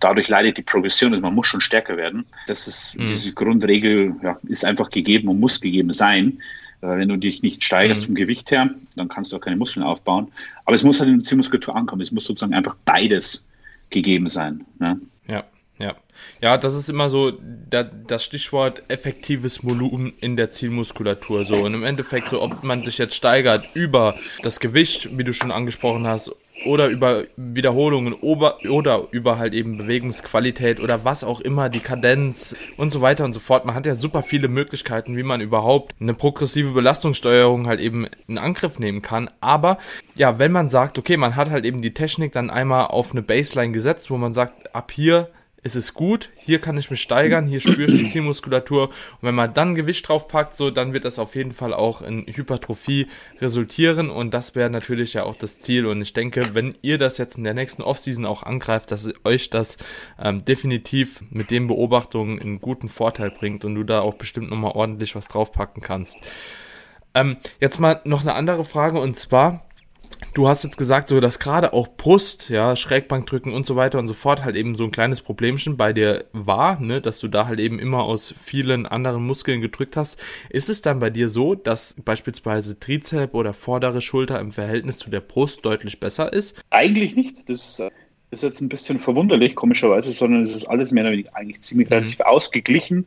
dadurch leidet die Progression. Also man muss schon stärker werden. Das ist mhm. diese Grundregel ja, ist einfach gegeben und muss gegeben sein. wenn du dich nicht steigerst mhm. vom Gewicht her, dann kannst du auch keine Muskeln aufbauen. Aber es muss halt in die Zielmuskulatur ankommen. Es muss sozusagen einfach beides gegeben sein. Ne? Ja. Ja, ja, das ist immer so das Stichwort effektives Volumen in der Zielmuskulatur. So und im Endeffekt so, ob man sich jetzt steigert über das Gewicht, wie du schon angesprochen hast, oder über Wiederholungen oder, oder über halt eben Bewegungsqualität oder was auch immer, die Kadenz und so weiter und so fort. Man hat ja super viele Möglichkeiten, wie man überhaupt eine progressive Belastungssteuerung halt eben in Angriff nehmen kann. Aber ja, wenn man sagt, okay, man hat halt eben die Technik dann einmal auf eine Baseline gesetzt, wo man sagt, ab hier es ist gut, hier kann ich mich steigern, hier spüre ich die Zielmuskulatur. Und wenn man dann Gewicht drauf packt, so, dann wird das auf jeden Fall auch in Hypertrophie resultieren. Und das wäre natürlich ja auch das Ziel. Und ich denke, wenn ihr das jetzt in der nächsten Offseason auch angreift, dass euch das ähm, definitiv mit den Beobachtungen einen guten Vorteil bringt und du da auch bestimmt nochmal ordentlich was draufpacken kannst. Ähm, jetzt mal noch eine andere Frage. Und zwar, du hast jetzt gesagt, so dass gerade auch Brust, ja, Schrägbankdrücken und so weiter und so fort halt eben so ein kleines Problemchen bei dir war, ne, dass du da halt eben immer aus vielen anderen Muskeln gedrückt hast. Ist es dann bei dir so, dass beispielsweise Trizep oder vordere Schulter im Verhältnis zu der Brust deutlich besser ist? Eigentlich nicht. Das ist jetzt ein bisschen verwunderlich, komischerweise, sondern es ist alles mehr oder weniger eigentlich ziemlich mhm. relativ ausgeglichen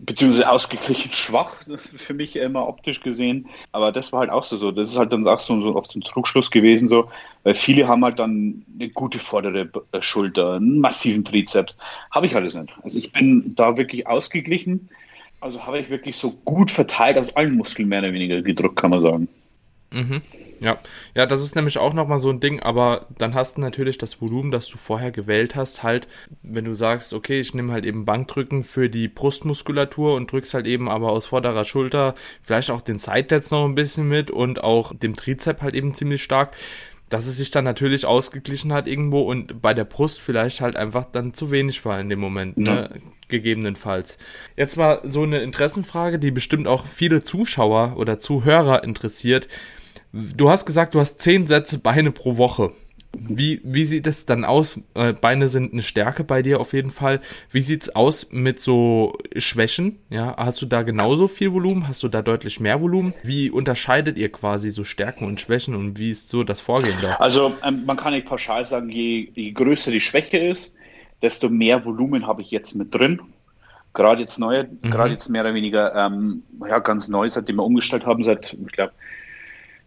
beziehungsweise ausgeglichen schwach (laughs) für mich immer optisch gesehen. Aber das war halt auch so. Das ist halt dann auch so, so oft so ein Trugschluss gewesen, so, weil viele haben halt dann eine gute vordere äh, Schulter, einen massiven Trizeps. Habe ich alles nicht. Also ich bin da wirklich ausgeglichen. Also habe ich wirklich so gut verteilt aus allen Muskeln mehr oder weniger gedrückt, kann man sagen. Mhm. Ja, ja, das ist nämlich auch nochmal so ein Ding, aber dann hast du natürlich das Volumen, das du vorher gewählt hast, halt, wenn du sagst, okay, ich nehme halt eben Bankdrücken für die Brustmuskulatur und drückst halt eben aber aus vorderer Schulter vielleicht auch den Sidelets noch ein bisschen mit und auch dem Trizep halt eben ziemlich stark, dass es sich dann natürlich ausgeglichen hat irgendwo und bei der Brust vielleicht halt einfach dann zu wenig war in dem Moment, ne? ja. ne? gegebenenfalls. Jetzt mal so eine Interessenfrage, die bestimmt auch viele Zuschauer oder Zuhörer interessiert. Du hast gesagt, du hast zehn Sätze Beine pro Woche. Wie, wie sieht es dann aus? Äh, Beine sind eine Stärke bei dir auf jeden Fall. Wie sieht es aus mit so Schwächen? Ja, hast du da genauso viel Volumen? Hast du da deutlich mehr Volumen? Wie unterscheidet ihr quasi so Stärken und Schwächen und wie ist so das Vorgehen da? Also ähm, man kann nicht pauschal sagen, je, je größer die Schwäche ist, desto mehr Volumen habe ich jetzt mit drin. Gerade jetzt neu, mhm. gerade jetzt mehr oder weniger ähm, ja, ganz neu, seitdem wir umgestellt haben, seit, ich glaube,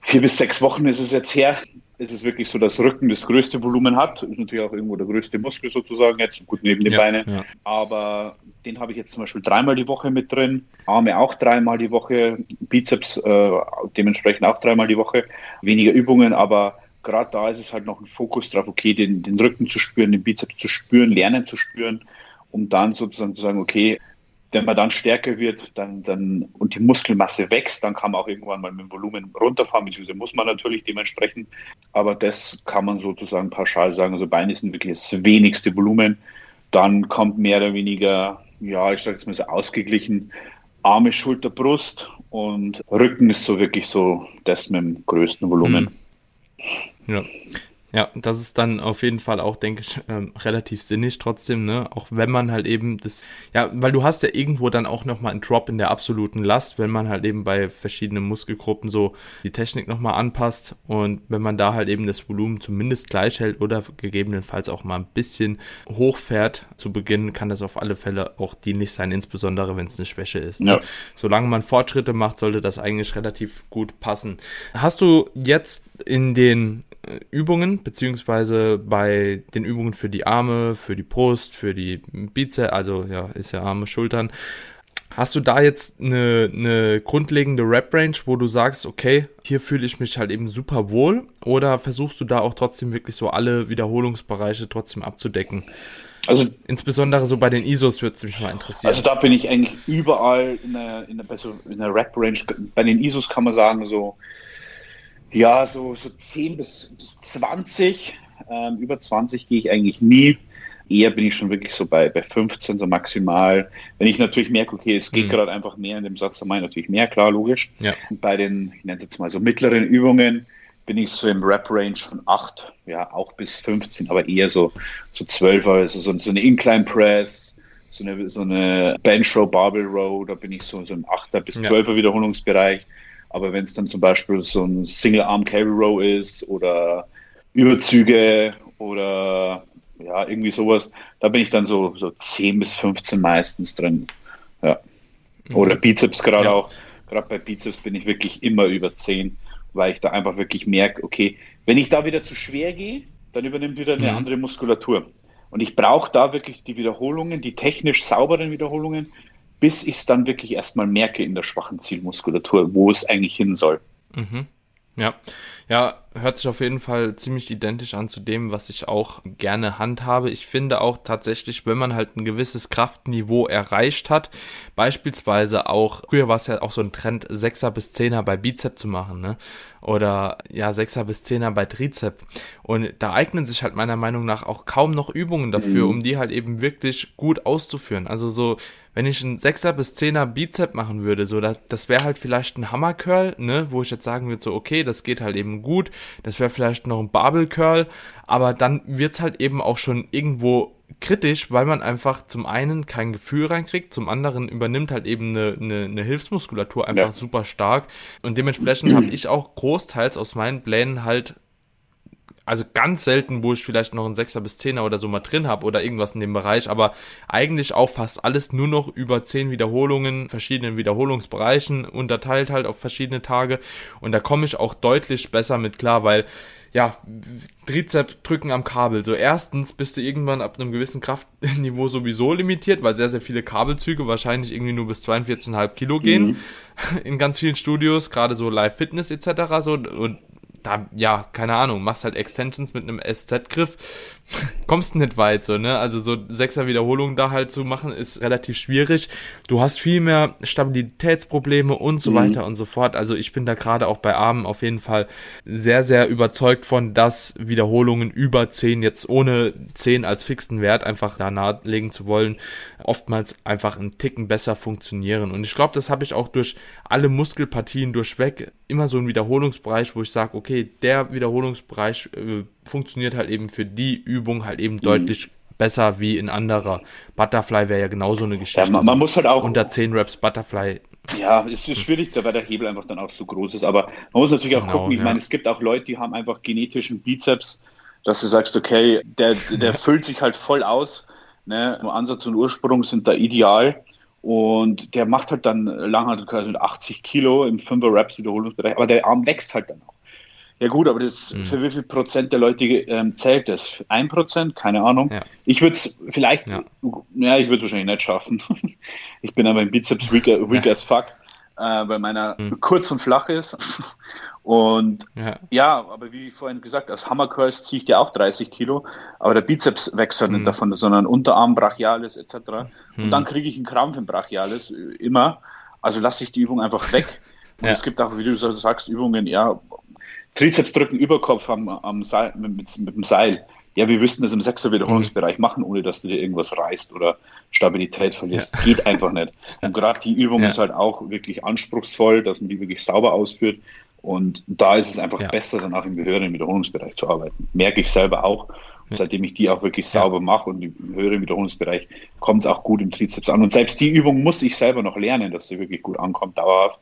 vier bis sechs Wochen ist es jetzt her. Es ist wirklich so, dass Rücken das größte Volumen hat. Ist natürlich auch irgendwo der größte Muskel sozusagen jetzt, gut neben den ja, Beinen. Ja. Aber den habe ich jetzt zum Beispiel dreimal die Woche mit drin. Arme auch dreimal die Woche. Bizeps äh, dementsprechend auch dreimal die Woche. Weniger Übungen, aber gerade da ist es halt noch ein Fokus drauf, okay, den, den Rücken zu spüren, den Bizeps zu spüren, lernen zu spüren, um dann sozusagen zu sagen, okay, wenn man dann stärker wird dann, dann, und die Muskelmasse wächst, dann kann man auch irgendwann mal mit dem Volumen runterfahren, beziehungsweise muss man natürlich dementsprechend. Aber das kann man sozusagen pauschal sagen. Also Beine sind wirklich das wenigste Volumen. Dann kommt mehr oder weniger, ja, ich sage jetzt mal so ausgeglichen, Arme, Schulter, Brust und Rücken ist so wirklich so das mit dem größten Volumen. Mhm. Ja. Ja, das ist dann auf jeden Fall auch, denke ich, ähm, relativ sinnig trotzdem, ne? Auch wenn man halt eben das, ja, weil du hast ja irgendwo dann auch nochmal einen Drop in der absoluten Last, wenn man halt eben bei verschiedenen Muskelgruppen so die Technik nochmal anpasst und wenn man da halt eben das Volumen zumindest gleich hält oder gegebenenfalls auch mal ein bisschen hochfährt zu Beginn, kann das auf alle Fälle auch dienlich sein, insbesondere wenn es eine Schwäche ist. Ne? Ja. Solange man Fortschritte macht, sollte das eigentlich relativ gut passen. Hast du jetzt in den Übungen, beziehungsweise bei den Übungen für die Arme, für die Brust, für die Bizeps, also ja, ist ja Arme, Schultern. Hast du da jetzt eine, eine grundlegende Rap-Range, wo du sagst, okay, hier fühle ich mich halt eben super wohl? Oder versuchst du da auch trotzdem wirklich so alle Wiederholungsbereiche trotzdem abzudecken? Also insbesondere so bei den ISOs würde es mich mal interessieren. Also da bin ich eigentlich überall in der, in der, in der Rap-Range. Bei den ISOs kann man sagen, so ja, so, so 10 bis, bis 20. Ähm, über 20 gehe ich eigentlich nie. Eher bin ich schon wirklich so bei, bei 15 so maximal. Wenn ich natürlich merke, okay, es geht mhm. gerade einfach mehr in dem Satz, dann meine ich natürlich mehr, klar, logisch. Ja. Und bei den, ich nenne es jetzt mal so mittleren Übungen, bin ich so im Rap-Range von 8, ja, auch bis 15, aber eher so, so 12, also so, so eine Incline Press, so eine, so eine Bench Row, Barbell Row, da bin ich so, so im 8er bis 12er ja. Aber wenn es dann zum Beispiel so ein Single Arm Carry Row ist oder Überzüge oder ja, irgendwie sowas, da bin ich dann so, so 10 bis 15 meistens drin. Ja. Mhm. Oder Bizeps gerade ja. auch. Gerade bei Bizeps bin ich wirklich immer über 10, weil ich da einfach wirklich merke, okay, wenn ich da wieder zu schwer gehe, dann übernimmt wieder eine mhm. andere Muskulatur. Und ich brauche da wirklich die Wiederholungen, die technisch sauberen Wiederholungen, bis ich es dann wirklich erstmal merke in der schwachen Zielmuskulatur, wo es eigentlich hin soll. Mhm. Ja, ja, hört sich auf jeden Fall ziemlich identisch an zu dem, was ich auch gerne handhabe. Ich finde auch tatsächlich, wenn man halt ein gewisses Kraftniveau erreicht hat, beispielsweise auch, früher war es ja auch so ein Trend, 6er bis 10er bei Bizep zu machen, ne? Oder ja, 6er bis 10er bei Trizep. Und da eignen sich halt meiner Meinung nach auch kaum noch Übungen dafür, mhm. um die halt eben wirklich gut auszuführen. Also so wenn ich einen 6er bis 10er Bizep machen würde, so, das, das wäre halt vielleicht ein Hammer Curl, ne, wo ich jetzt sagen würde, so, okay, das geht halt eben gut, das wäre vielleicht noch ein Barbell Curl, aber dann wird's halt eben auch schon irgendwo kritisch, weil man einfach zum einen kein Gefühl reinkriegt, zum anderen übernimmt halt eben eine, eine, eine Hilfsmuskulatur einfach ja. super stark. Und dementsprechend habe ich auch großteils aus meinen Plänen halt also ganz selten, wo ich vielleicht noch einen Sechser bis Zehner oder so mal drin habe oder irgendwas in dem Bereich, aber eigentlich auch fast alles nur noch über zehn Wiederholungen, verschiedenen Wiederholungsbereichen unterteilt halt auf verschiedene Tage und da komme ich auch deutlich besser mit klar, weil ja, Trizep drücken am Kabel. So erstens bist du irgendwann ab einem gewissen Kraftniveau sowieso limitiert, weil sehr, sehr viele Kabelzüge wahrscheinlich irgendwie nur bis 42,5 Kilo gehen. Mhm. (laughs) In ganz vielen Studios, gerade so Live Fitness etc. So, und da, ja, keine Ahnung, machst halt Extensions mit einem SZ-Griff, kommst nicht weit, so, ne? Also so sechser Wiederholungen da halt zu machen, ist relativ schwierig. Du hast viel mehr Stabilitätsprobleme und so mhm. weiter und so fort. Also ich bin da gerade auch bei Armen auf jeden Fall sehr, sehr überzeugt von, dass Wiederholungen über 10 jetzt ohne 10 als fixen Wert einfach da nahelegen zu wollen, oftmals einfach einen Ticken besser funktionieren. Und ich glaube, das habe ich auch durch alle Muskelpartien durchweg immer so ein Wiederholungsbereich, wo ich sage, okay, der Wiederholungsbereich äh, funktioniert halt eben für die Übung halt eben mhm. deutlich besser wie in anderer. Butterfly wäre ja genauso eine Geschichte. Ja, man, man, muss halt auch unter 10 Reps Butterfly. Ja, es ist schwierig, weil der Hebel einfach dann auch so groß ist. Aber man muss natürlich auch genau, gucken. Ich ja. meine, es gibt auch Leute, die haben einfach genetischen Bizeps, dass du sagst, okay, der, der füllt sich halt voll aus. Ne? Ansatz und Ursprung sind da ideal. Und der macht halt dann Langhantelkreis mit 80 Kilo im 5er Reps Wiederholungsbereich, aber der Arm wächst halt dann auch. Ja gut, aber das mhm. für wie viel Prozent der Leute ähm, zählt das? Ein Prozent? Keine Ahnung. Ja. Ich würde es vielleicht, ja, ja ich würde es wahrscheinlich nicht schaffen. (laughs) ich bin aber im Bizeps weak, weak ja. as fuck, äh, weil meiner mhm. kurz und flach ist. (laughs) Und ja. aber wie vorhin gesagt, als Hammercurls ziehe ich ja auch 30 Kilo, aber der Bizeps wächst halt mhm. nicht davon, sondern Unterarm, Brachialis etc. Mhm. Und dann kriege ich einen Krampf im Brachialis, äh, immer. Also lasse ich die Übung einfach weg. (laughs) Und es gibt auch, wie du sagst, Übungen, ja, Trizeps drücken Überkopf am, am Seil, mit, mit, mit, dem Seil. Ja, wir wüssten das im sechster Wiederholungsbereich mhm. machen, ohne dass du dir irgendwas reißt oder Stabilität verlierst. Ja. Geht einfach nicht. (laughs) Und gerade die Übung ja. ist halt auch wirklich anspruchsvoll, dass man die wirklich sauber ausführt. Und da ist es einfach ja. besser, dann auch im höheren Wiederholungsbereich zu arbeiten. Merke ich selber auch. Und seitdem ich die auch wirklich sauber mache und im höheren Wiederholungsbereich kommt es auch gut im Trizeps an. Und selbst die Übung muss ich selber noch lernen, dass sie wirklich gut ankommt, dauerhaft.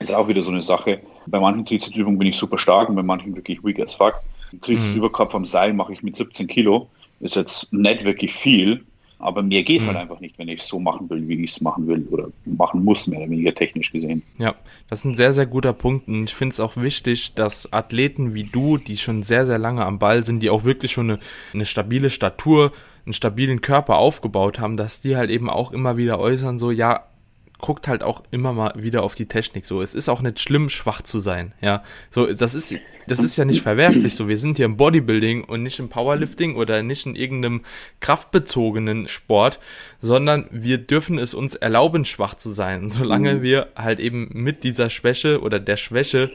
Ist auch wieder so eine Sache. Bei manchen Trizepsübungen bin ich super stark und bei manchen wirklich weak as fuck. Trizepsüberkopf mhm. am Seil mache ich mit 17 Kilo. Ist jetzt nicht wirklich viel, aber mehr geht halt mhm. halt einfach nicht, wenn ich es so machen will, wie ich es machen will oder machen muss, mehr oder weniger technisch gesehen. Ja, das ist ein sehr, sehr guter Punkt und ich finde es auch wichtig, dass Athleten wie du, die schon sehr, sehr lange am Ball sind, die auch wirklich schon eine, eine stabile Statur, einen stabilen Körper aufgebaut haben, dass die halt eben auch immer wieder äußern, so, ja, guckt halt auch immer mal wieder auf die Technik. So, es ist auch nicht schlimm, schwach zu sein. Ja, so, das ist, das ist ja nicht verwerflich. So, wir sind hier im Bodybuilding und nicht im Powerlifting oder nicht in irgendeinem kraftbezogenen Sport, sondern wir dürfen es uns erlauben, schwach zu sein, solange mhm. wir halt eben mit dieser Schwäche oder der Schwäche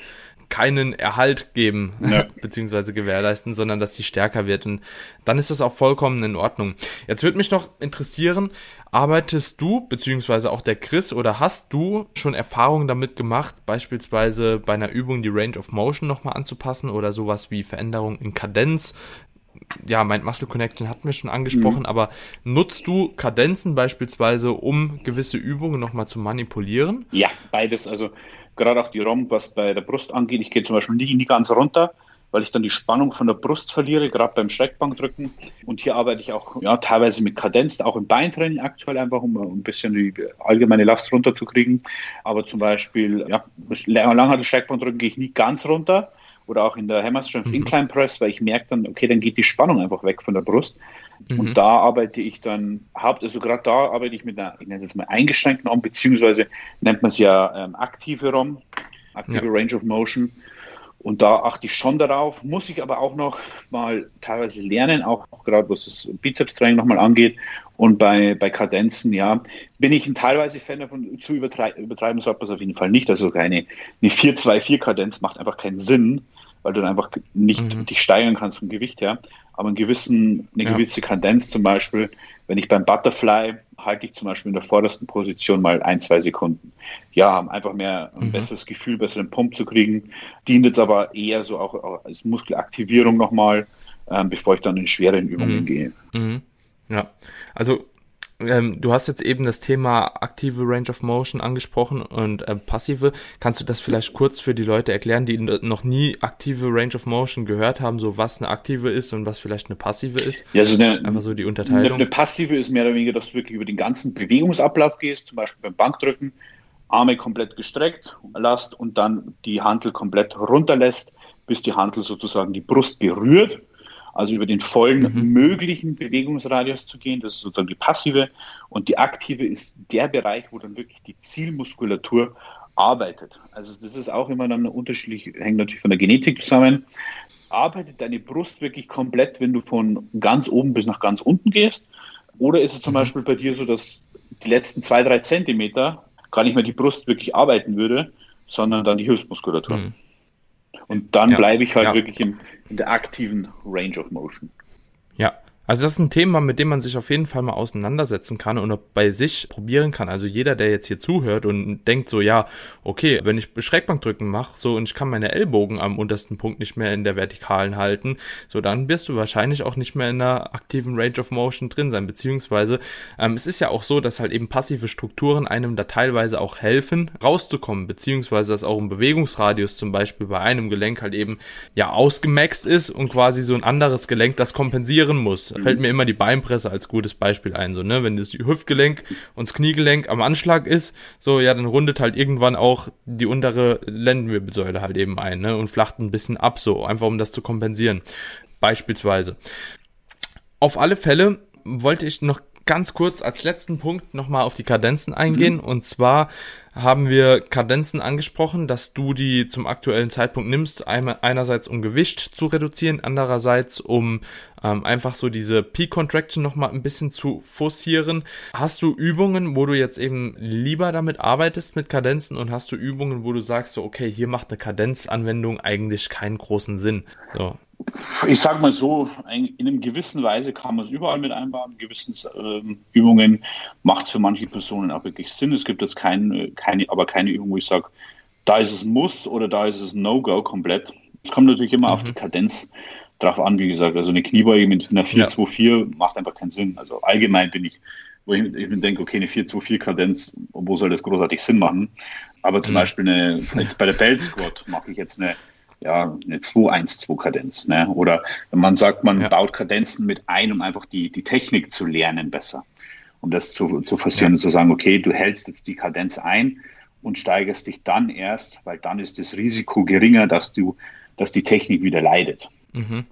keinen Erhalt geben, (laughs) ja. beziehungsweise gewährleisten, sondern dass sie stärker wird. Und dann ist das auch vollkommen in Ordnung. Jetzt würde mich noch interessieren, arbeitest du, beziehungsweise auch der Chris, oder hast du schon Erfahrungen damit gemacht, beispielsweise bei einer Übung die Range of Motion nochmal anzupassen oder sowas wie Veränderung in Kadenz? Ja, mein Muscle Connection hatten wir schon angesprochen, mhm. aber nutzt du Kadenzen beispielsweise, um gewisse Übungen nochmal zu manipulieren? Ja, beides. Also gerade auch die ROM, was bei der Brust angeht. Ich gehe zum Beispiel nie, nie ganz runter, weil ich dann die Spannung von der Brust verliere, gerade beim Streckbankdrücken. Und hier arbeite ich auch ja, teilweise mit Kadenz, auch im Beintraining aktuell einfach, um ein bisschen die allgemeine Last runterzukriegen. Aber zum Beispiel, ja, langhaar Streckbankdrücken gehe ich nie ganz runter oder auch in der Hammer Strength mhm. Incline Press, weil ich merke dann, okay, dann geht die Spannung einfach weg von der Brust. Mhm. Und da arbeite ich dann, haupt, also gerade da arbeite ich mit einer, ich nenne es jetzt mal eingeschränkten ROM, beziehungsweise nennt man es ja ähm, aktive ROM, aktive ja. Range of Motion. Und da achte ich schon darauf, muss ich aber auch noch mal teilweise lernen, auch gerade was das Bizeps-Training nochmal angeht. Und bei, bei Kadenzen, ja, bin ich ein teilweise Fan davon, zu übertreiben, übertreiben sollte man es auf jeden Fall nicht. Also eine, eine 4-2-4-Kadenz macht einfach keinen Sinn, weil du dann einfach nicht mhm. dich steigern kannst vom Gewicht her. Aber einen gewissen, eine ja. gewisse Kadenz zum Beispiel, wenn ich beim Butterfly halte ich zum Beispiel in der vordersten Position mal ein, zwei Sekunden. Ja, einfach mehr ein mhm. besseres Gefühl, besseren Pump zu kriegen. Dient jetzt aber eher so auch, als Muskelaktivierung nochmal, ähm, bevor ich dann in schweren Übungen mhm. gehe. Mhm. Ja, also ähm, du hast jetzt eben das Thema aktive Range of Motion angesprochen und äh, passive. Kannst du das vielleicht kurz für die Leute erklären, die noch nie aktive Range of Motion gehört haben, so was eine aktive ist und was vielleicht eine passive ist? Ja, also eine, einfach so die Unterteilung. Eine, eine passive ist mehr oder weniger, dass du wirklich über den ganzen Bewegungsablauf gehst, zum Beispiel beim Bankdrücken, Arme komplett gestreckt lässt und dann die Hantel komplett runterlässt, bis die Hantel sozusagen die Brust berührt also über den vollen mhm. möglichen Bewegungsradius zu gehen. Das ist sozusagen die passive. Und die aktive ist der Bereich, wo dann wirklich die Zielmuskulatur arbeitet. Also das ist auch immer dann unterschiedlich, hängt natürlich von der Genetik zusammen. Arbeitet deine Brust wirklich komplett, wenn du von ganz oben bis nach ganz unten gehst? Oder ist es zum mhm. Beispiel bei dir so, dass die letzten zwei, drei Zentimeter gar nicht mehr die Brust wirklich arbeiten würde, sondern dann die Hilfsmuskulatur? Mhm. Und dann ja. bleibe ich halt ja. wirklich im, in der aktiven Range of Motion. Ja, also das ist ein Thema, mit dem man sich auf jeden Fall mal auseinandersetzen kann und bei sich probieren kann. Also jeder, der jetzt hier zuhört und denkt so, ja, okay, wenn ich Schrägbankdrücken mache, so und ich kann meine Ellbogen am untersten Punkt nicht mehr in der Vertikalen halten, so dann wirst du wahrscheinlich auch nicht mehr in einer aktiven Range of Motion drin sein. Beziehungsweise ähm, es ist ja auch so, dass halt eben passive Strukturen einem da teilweise auch helfen, rauszukommen, beziehungsweise dass auch ein Bewegungsradius zum Beispiel bei einem Gelenk halt eben ja ausgemaxt ist und quasi so ein anderes Gelenk das kompensieren muss da fällt mir immer die Beinpresse als gutes Beispiel ein, so, ne, wenn das Hüftgelenk und das Kniegelenk am Anschlag ist, so, ja, dann rundet halt irgendwann auch die untere Lendenwirbelsäule halt eben ein, ne, und flacht ein bisschen ab, so, einfach um das zu kompensieren. Beispielsweise. Auf alle Fälle wollte ich noch ganz kurz als letzten Punkt nochmal auf die Kadenzen eingehen. Mhm. Und zwar haben wir Kadenzen angesprochen, dass du die zum aktuellen Zeitpunkt nimmst. Einerseits um Gewicht zu reduzieren, andererseits um ähm, einfach so diese Peak Contraction nochmal ein bisschen zu forcieren. Hast du Übungen, wo du jetzt eben lieber damit arbeitest mit Kadenzen und hast du Übungen, wo du sagst so, okay, hier macht eine Kadenzanwendung eigentlich keinen großen Sinn? So ich sage mal so, in einem gewissen Weise kann man es überall mit einbauen. In gewissen äh, Übungen macht es für manche Personen auch wirklich Sinn. Es gibt jetzt kein, keine, aber keine Übung, wo ich sage, da ist es Muss oder da ist es No-Go komplett. Es kommt natürlich immer mhm. auf die Kadenz drauf an, wie gesagt. Also eine Kniebeuge mit einer 4-2-4 ja. macht einfach keinen Sinn. Also allgemein bin ich, wo ich, ich denke, okay, eine 4-2-4-Kadenz, wo soll das großartig Sinn machen? Aber zum mhm. Beispiel eine, jetzt bei der Belt Squat mache ich jetzt eine ja, eine 2-1-2-Kadenz. Ne? Oder wenn man sagt, man ja. baut Kadenzen mit ein, um einfach die, die Technik zu lernen besser. Um das zu, zu forcieren ja. und zu sagen, okay, du hältst jetzt die Kadenz ein und steigerst dich dann erst, weil dann ist das Risiko geringer, dass du, dass die Technik wieder leidet. Mhm.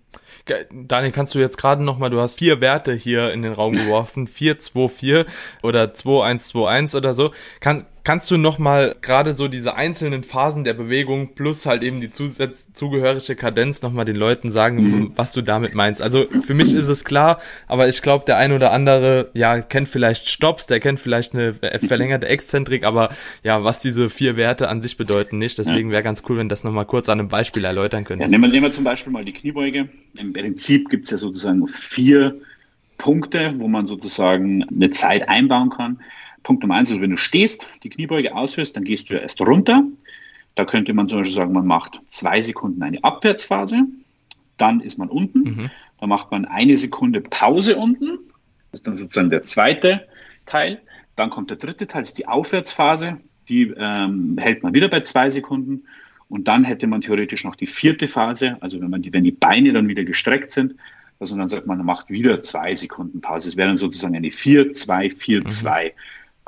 Daniel, kannst du jetzt gerade nochmal, du hast vier Werte hier in den Raum geworfen, 4, 2, 4 oder 2, 1, 2, 1 oder so. Kann, Kannst du nochmal gerade so diese einzelnen Phasen der Bewegung plus halt eben die zusätz zugehörige Kadenz nochmal den Leuten sagen, mhm. was du damit meinst? Also für mich ist es klar, aber ich glaube, der ein oder andere, ja, kennt vielleicht Stops, der kennt vielleicht eine verlängerte Exzentrik, aber ja, was diese vier Werte an sich bedeuten nicht. Deswegen wäre ganz cool, wenn das nochmal kurz an einem Beispiel erläutern könntest. Ja, nehmen, wir, nehmen wir zum Beispiel mal die Kniebeuge. Im Prinzip gibt es ja sozusagen vier Punkte, wo man sozusagen eine Zeit einbauen kann. Punkt Nummer eins ist, wenn du stehst, die Kniebeuge ausführst, dann gehst du ja erst runter. Da könnte man zum Beispiel sagen, man macht zwei Sekunden eine Abwärtsphase, dann ist man unten, mhm. dann macht man eine Sekunde Pause unten, das ist dann sozusagen der zweite Teil. Dann kommt der dritte Teil, das ist die Aufwärtsphase. Die ähm, hält man wieder bei zwei Sekunden. Und dann hätte man theoretisch noch die vierte Phase, also wenn man die, wenn die Beine dann wieder gestreckt sind, also dann sagt man, man macht wieder zwei Sekunden Pause. Es wäre dann sozusagen eine 4-2-4-2 mhm.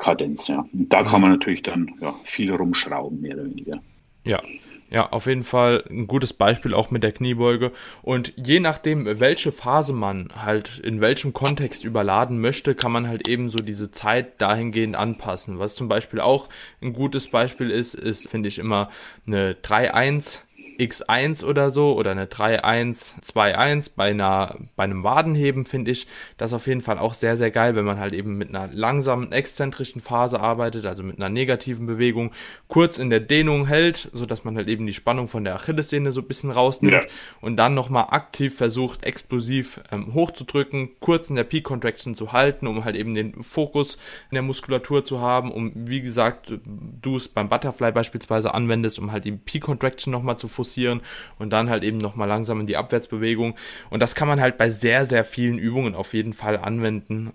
Kadenz. Ja. Und da kann man natürlich dann ja, viel rumschrauben, mehr oder weniger. Ja, ja, auf jeden Fall ein gutes Beispiel auch mit der Kniebeuge. Und je nachdem, welche Phase man halt in welchem Kontext überladen möchte, kann man halt eben so diese Zeit dahingehend anpassen. Was zum Beispiel auch ein gutes Beispiel ist, ist, finde ich immer eine 3-1 X1 oder so oder eine 3-1-2-1 bei, einer, bei einem Wadenheben finde ich das auf jeden Fall auch sehr, sehr geil, wenn man halt eben mit einer langsamen, exzentrischen Phase arbeitet, also mit einer negativen Bewegung, kurz in der Dehnung hält, sodass man halt eben die Spannung von der Achillessehne so ein bisschen rausnimmt ja. und dann nochmal aktiv versucht, explosiv ähm, hochzudrücken, kurz in der Peak Contraction zu halten, um halt eben den Fokus in der Muskulatur zu haben, um, wie gesagt, du es beim Butterfly beispielsweise anwendest, um halt die Peak Contraction nochmal zu fokussieren fokussieren und dann halt eben nochmal langsam in die Abwärtsbewegung. Und das kann man halt bei sehr, sehr vielen Übungen auf jeden Fall anwenden.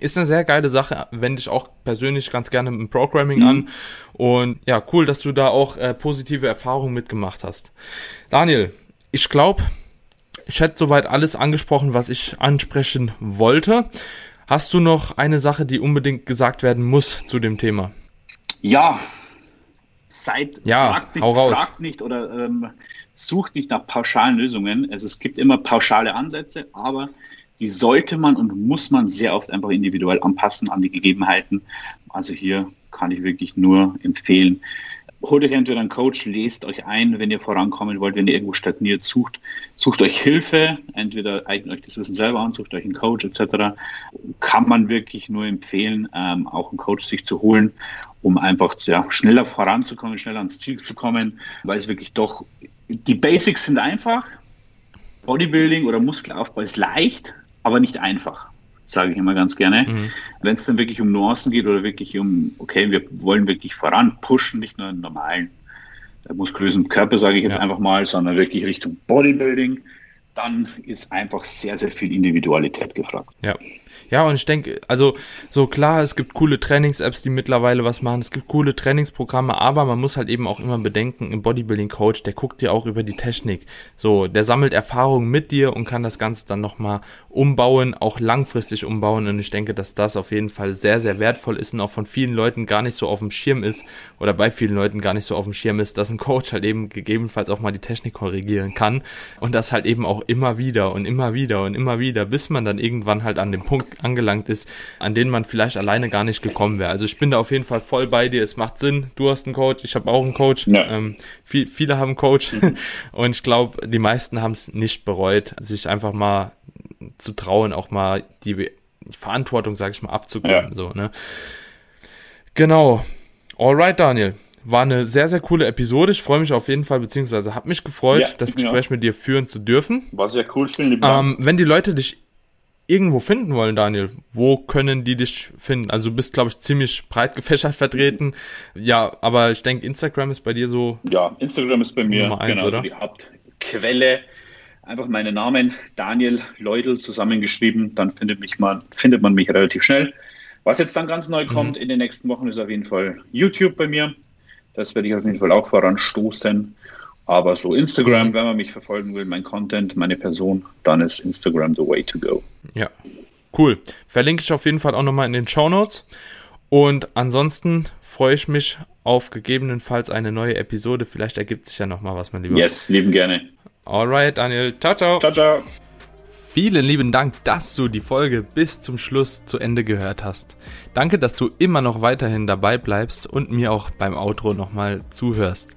Ist eine sehr geile Sache, wende ich auch persönlich ganz gerne im Programming mhm. an. Und ja, cool, dass du da auch äh, positive Erfahrungen mitgemacht hast. Daniel, ich glaube, ich hätte soweit alles angesprochen, was ich ansprechen wollte. Hast du noch eine Sache, die unbedingt gesagt werden muss zu dem Thema? Ja, seid, ja, fragt, nicht, fragt nicht oder ähm, sucht nicht nach pauschalen Lösungen. Also es gibt immer pauschale Ansätze, aber die sollte man und muss man sehr oft einfach individuell anpassen an die Gegebenheiten. Also hier kann ich wirklich nur empfehlen, holt euch entweder einen Coach, lest euch ein, wenn ihr vorankommen wollt, wenn ihr irgendwo stagniert, sucht, sucht euch Hilfe, entweder eignet euch das Wissen selber an, sucht euch einen Coach etc. Kann man wirklich nur empfehlen, ähm, auch einen Coach sich zu holen, um einfach ja, schneller voranzukommen, schneller ans Ziel zu kommen, weil es wirklich doch, die Basics sind einfach. Bodybuilding oder Muskelaufbau ist leicht, aber nicht einfach sage ich immer ganz gerne. Mhm. Wenn es dann wirklich um Nuancen geht oder wirklich um, okay, wir wollen wirklich voran pushen, nicht nur einen normalen äh, muskulösen Körper, sage ich jetzt ja. einfach mal, sondern wirklich Richtung Bodybuilding, dann ist einfach sehr, sehr viel Individualität gefragt. Ja. Ja, und ich denke, also so klar, es gibt coole Trainings-Apps, die mittlerweile was machen, es gibt coole Trainingsprogramme, aber man muss halt eben auch immer bedenken, ein Bodybuilding-Coach, der guckt dir auch über die Technik. So, der sammelt Erfahrungen mit dir und kann das Ganze dann nochmal umbauen, auch langfristig umbauen. Und ich denke, dass das auf jeden Fall sehr, sehr wertvoll ist und auch von vielen Leuten gar nicht so auf dem Schirm ist oder bei vielen Leuten gar nicht so auf dem Schirm ist, dass ein Coach halt eben gegebenenfalls auch mal die Technik korrigieren kann und das halt eben auch immer wieder und immer wieder und immer wieder, bis man dann irgendwann halt an dem Punkt angelangt ist, an den man vielleicht alleine gar nicht gekommen wäre. Also ich bin da auf jeden Fall voll bei dir. Es macht Sinn. Du hast einen Coach, ich habe auch einen Coach. Ja. Ähm, viel, viele haben einen Coach (laughs) und ich glaube, die meisten haben es nicht bereut, sich einfach mal zu trauen, auch mal die Verantwortung, sage ich mal, abzugeben. Ja. So, ne? Genau. Alright, Daniel. War eine sehr, sehr coole Episode. Ich freue mich auf jeden Fall, beziehungsweise habe mich gefreut, ja, das Gespräch auch. mit dir führen zu dürfen. War sehr cool. Vielen ähm, Wenn die Leute dich irgendwo finden wollen, Daniel, wo können die dich finden? Also du bist, glaube ich, ziemlich breit gefächert (laughs) vertreten. Ja, aber ich denke, Instagram ist bei dir so. Ja, Instagram ist bei mir Nummer eins, genau, oder? die Hauptquelle. Einfach meinen Namen, Daniel Leudel, zusammengeschrieben. Dann findet, mich man, findet man mich relativ schnell. Was jetzt dann ganz neu mhm. kommt in den nächsten Wochen, ist auf jeden Fall YouTube bei mir. Das werde ich auf jeden Fall auch voranstoßen. Aber so Instagram, wenn man mich verfolgen will, mein Content, meine Person, dann ist Instagram the way to go. Ja, cool. Verlinke ich auf jeden Fall auch nochmal in den Show Notes. Und ansonsten freue ich mich auf gegebenenfalls eine neue Episode. Vielleicht ergibt sich ja nochmal was, mein Lieber. Yes, lieben gerne. Alright, Daniel. Ciao, ciao. Ciao, ciao. Vielen lieben Dank, dass du die Folge bis zum Schluss zu Ende gehört hast. Danke, dass du immer noch weiterhin dabei bleibst und mir auch beim Outro nochmal zuhörst.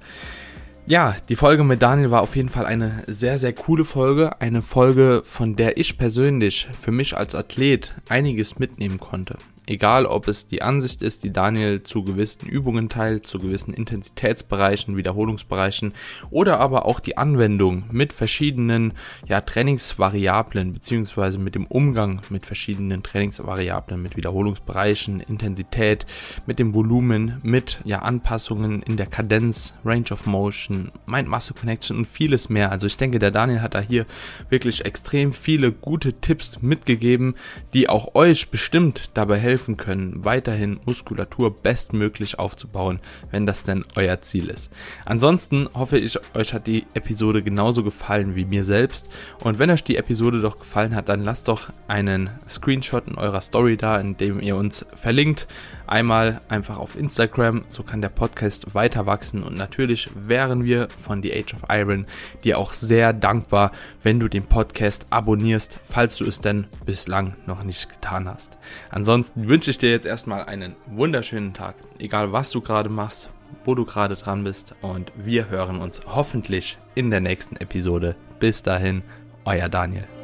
Ja, die Folge mit Daniel war auf jeden Fall eine sehr, sehr coole Folge. Eine Folge, von der ich persönlich für mich als Athlet einiges mitnehmen konnte. Egal, ob es die Ansicht ist, die Daniel zu gewissen Übungen teilt, zu gewissen Intensitätsbereichen, Wiederholungsbereichen oder aber auch die Anwendung mit verschiedenen ja, Trainingsvariablen beziehungsweise mit dem Umgang mit verschiedenen Trainingsvariablen, mit Wiederholungsbereichen, Intensität, mit dem Volumen, mit ja, Anpassungen in der Kadenz, Range of Motion, Mind-Muscle Connection und vieles mehr. Also ich denke, der Daniel hat da hier wirklich extrem viele gute Tipps mitgegeben, die auch euch bestimmt dabei helfen, helfen können, weiterhin Muskulatur bestmöglich aufzubauen, wenn das denn euer Ziel ist. Ansonsten hoffe ich, euch hat die Episode genauso gefallen wie mir selbst. Und wenn euch die Episode doch gefallen hat, dann lasst doch einen Screenshot in eurer Story da, in dem ihr uns verlinkt. Einmal einfach auf Instagram, so kann der Podcast weiter wachsen. Und natürlich wären wir von The Age of Iron dir auch sehr dankbar, wenn du den Podcast abonnierst, falls du es denn bislang noch nicht getan hast. Ansonsten wünsche ich dir jetzt erstmal einen wunderschönen Tag, egal was du gerade machst, wo du gerade dran bist und wir hören uns hoffentlich in der nächsten Episode. Bis dahin, euer Daniel.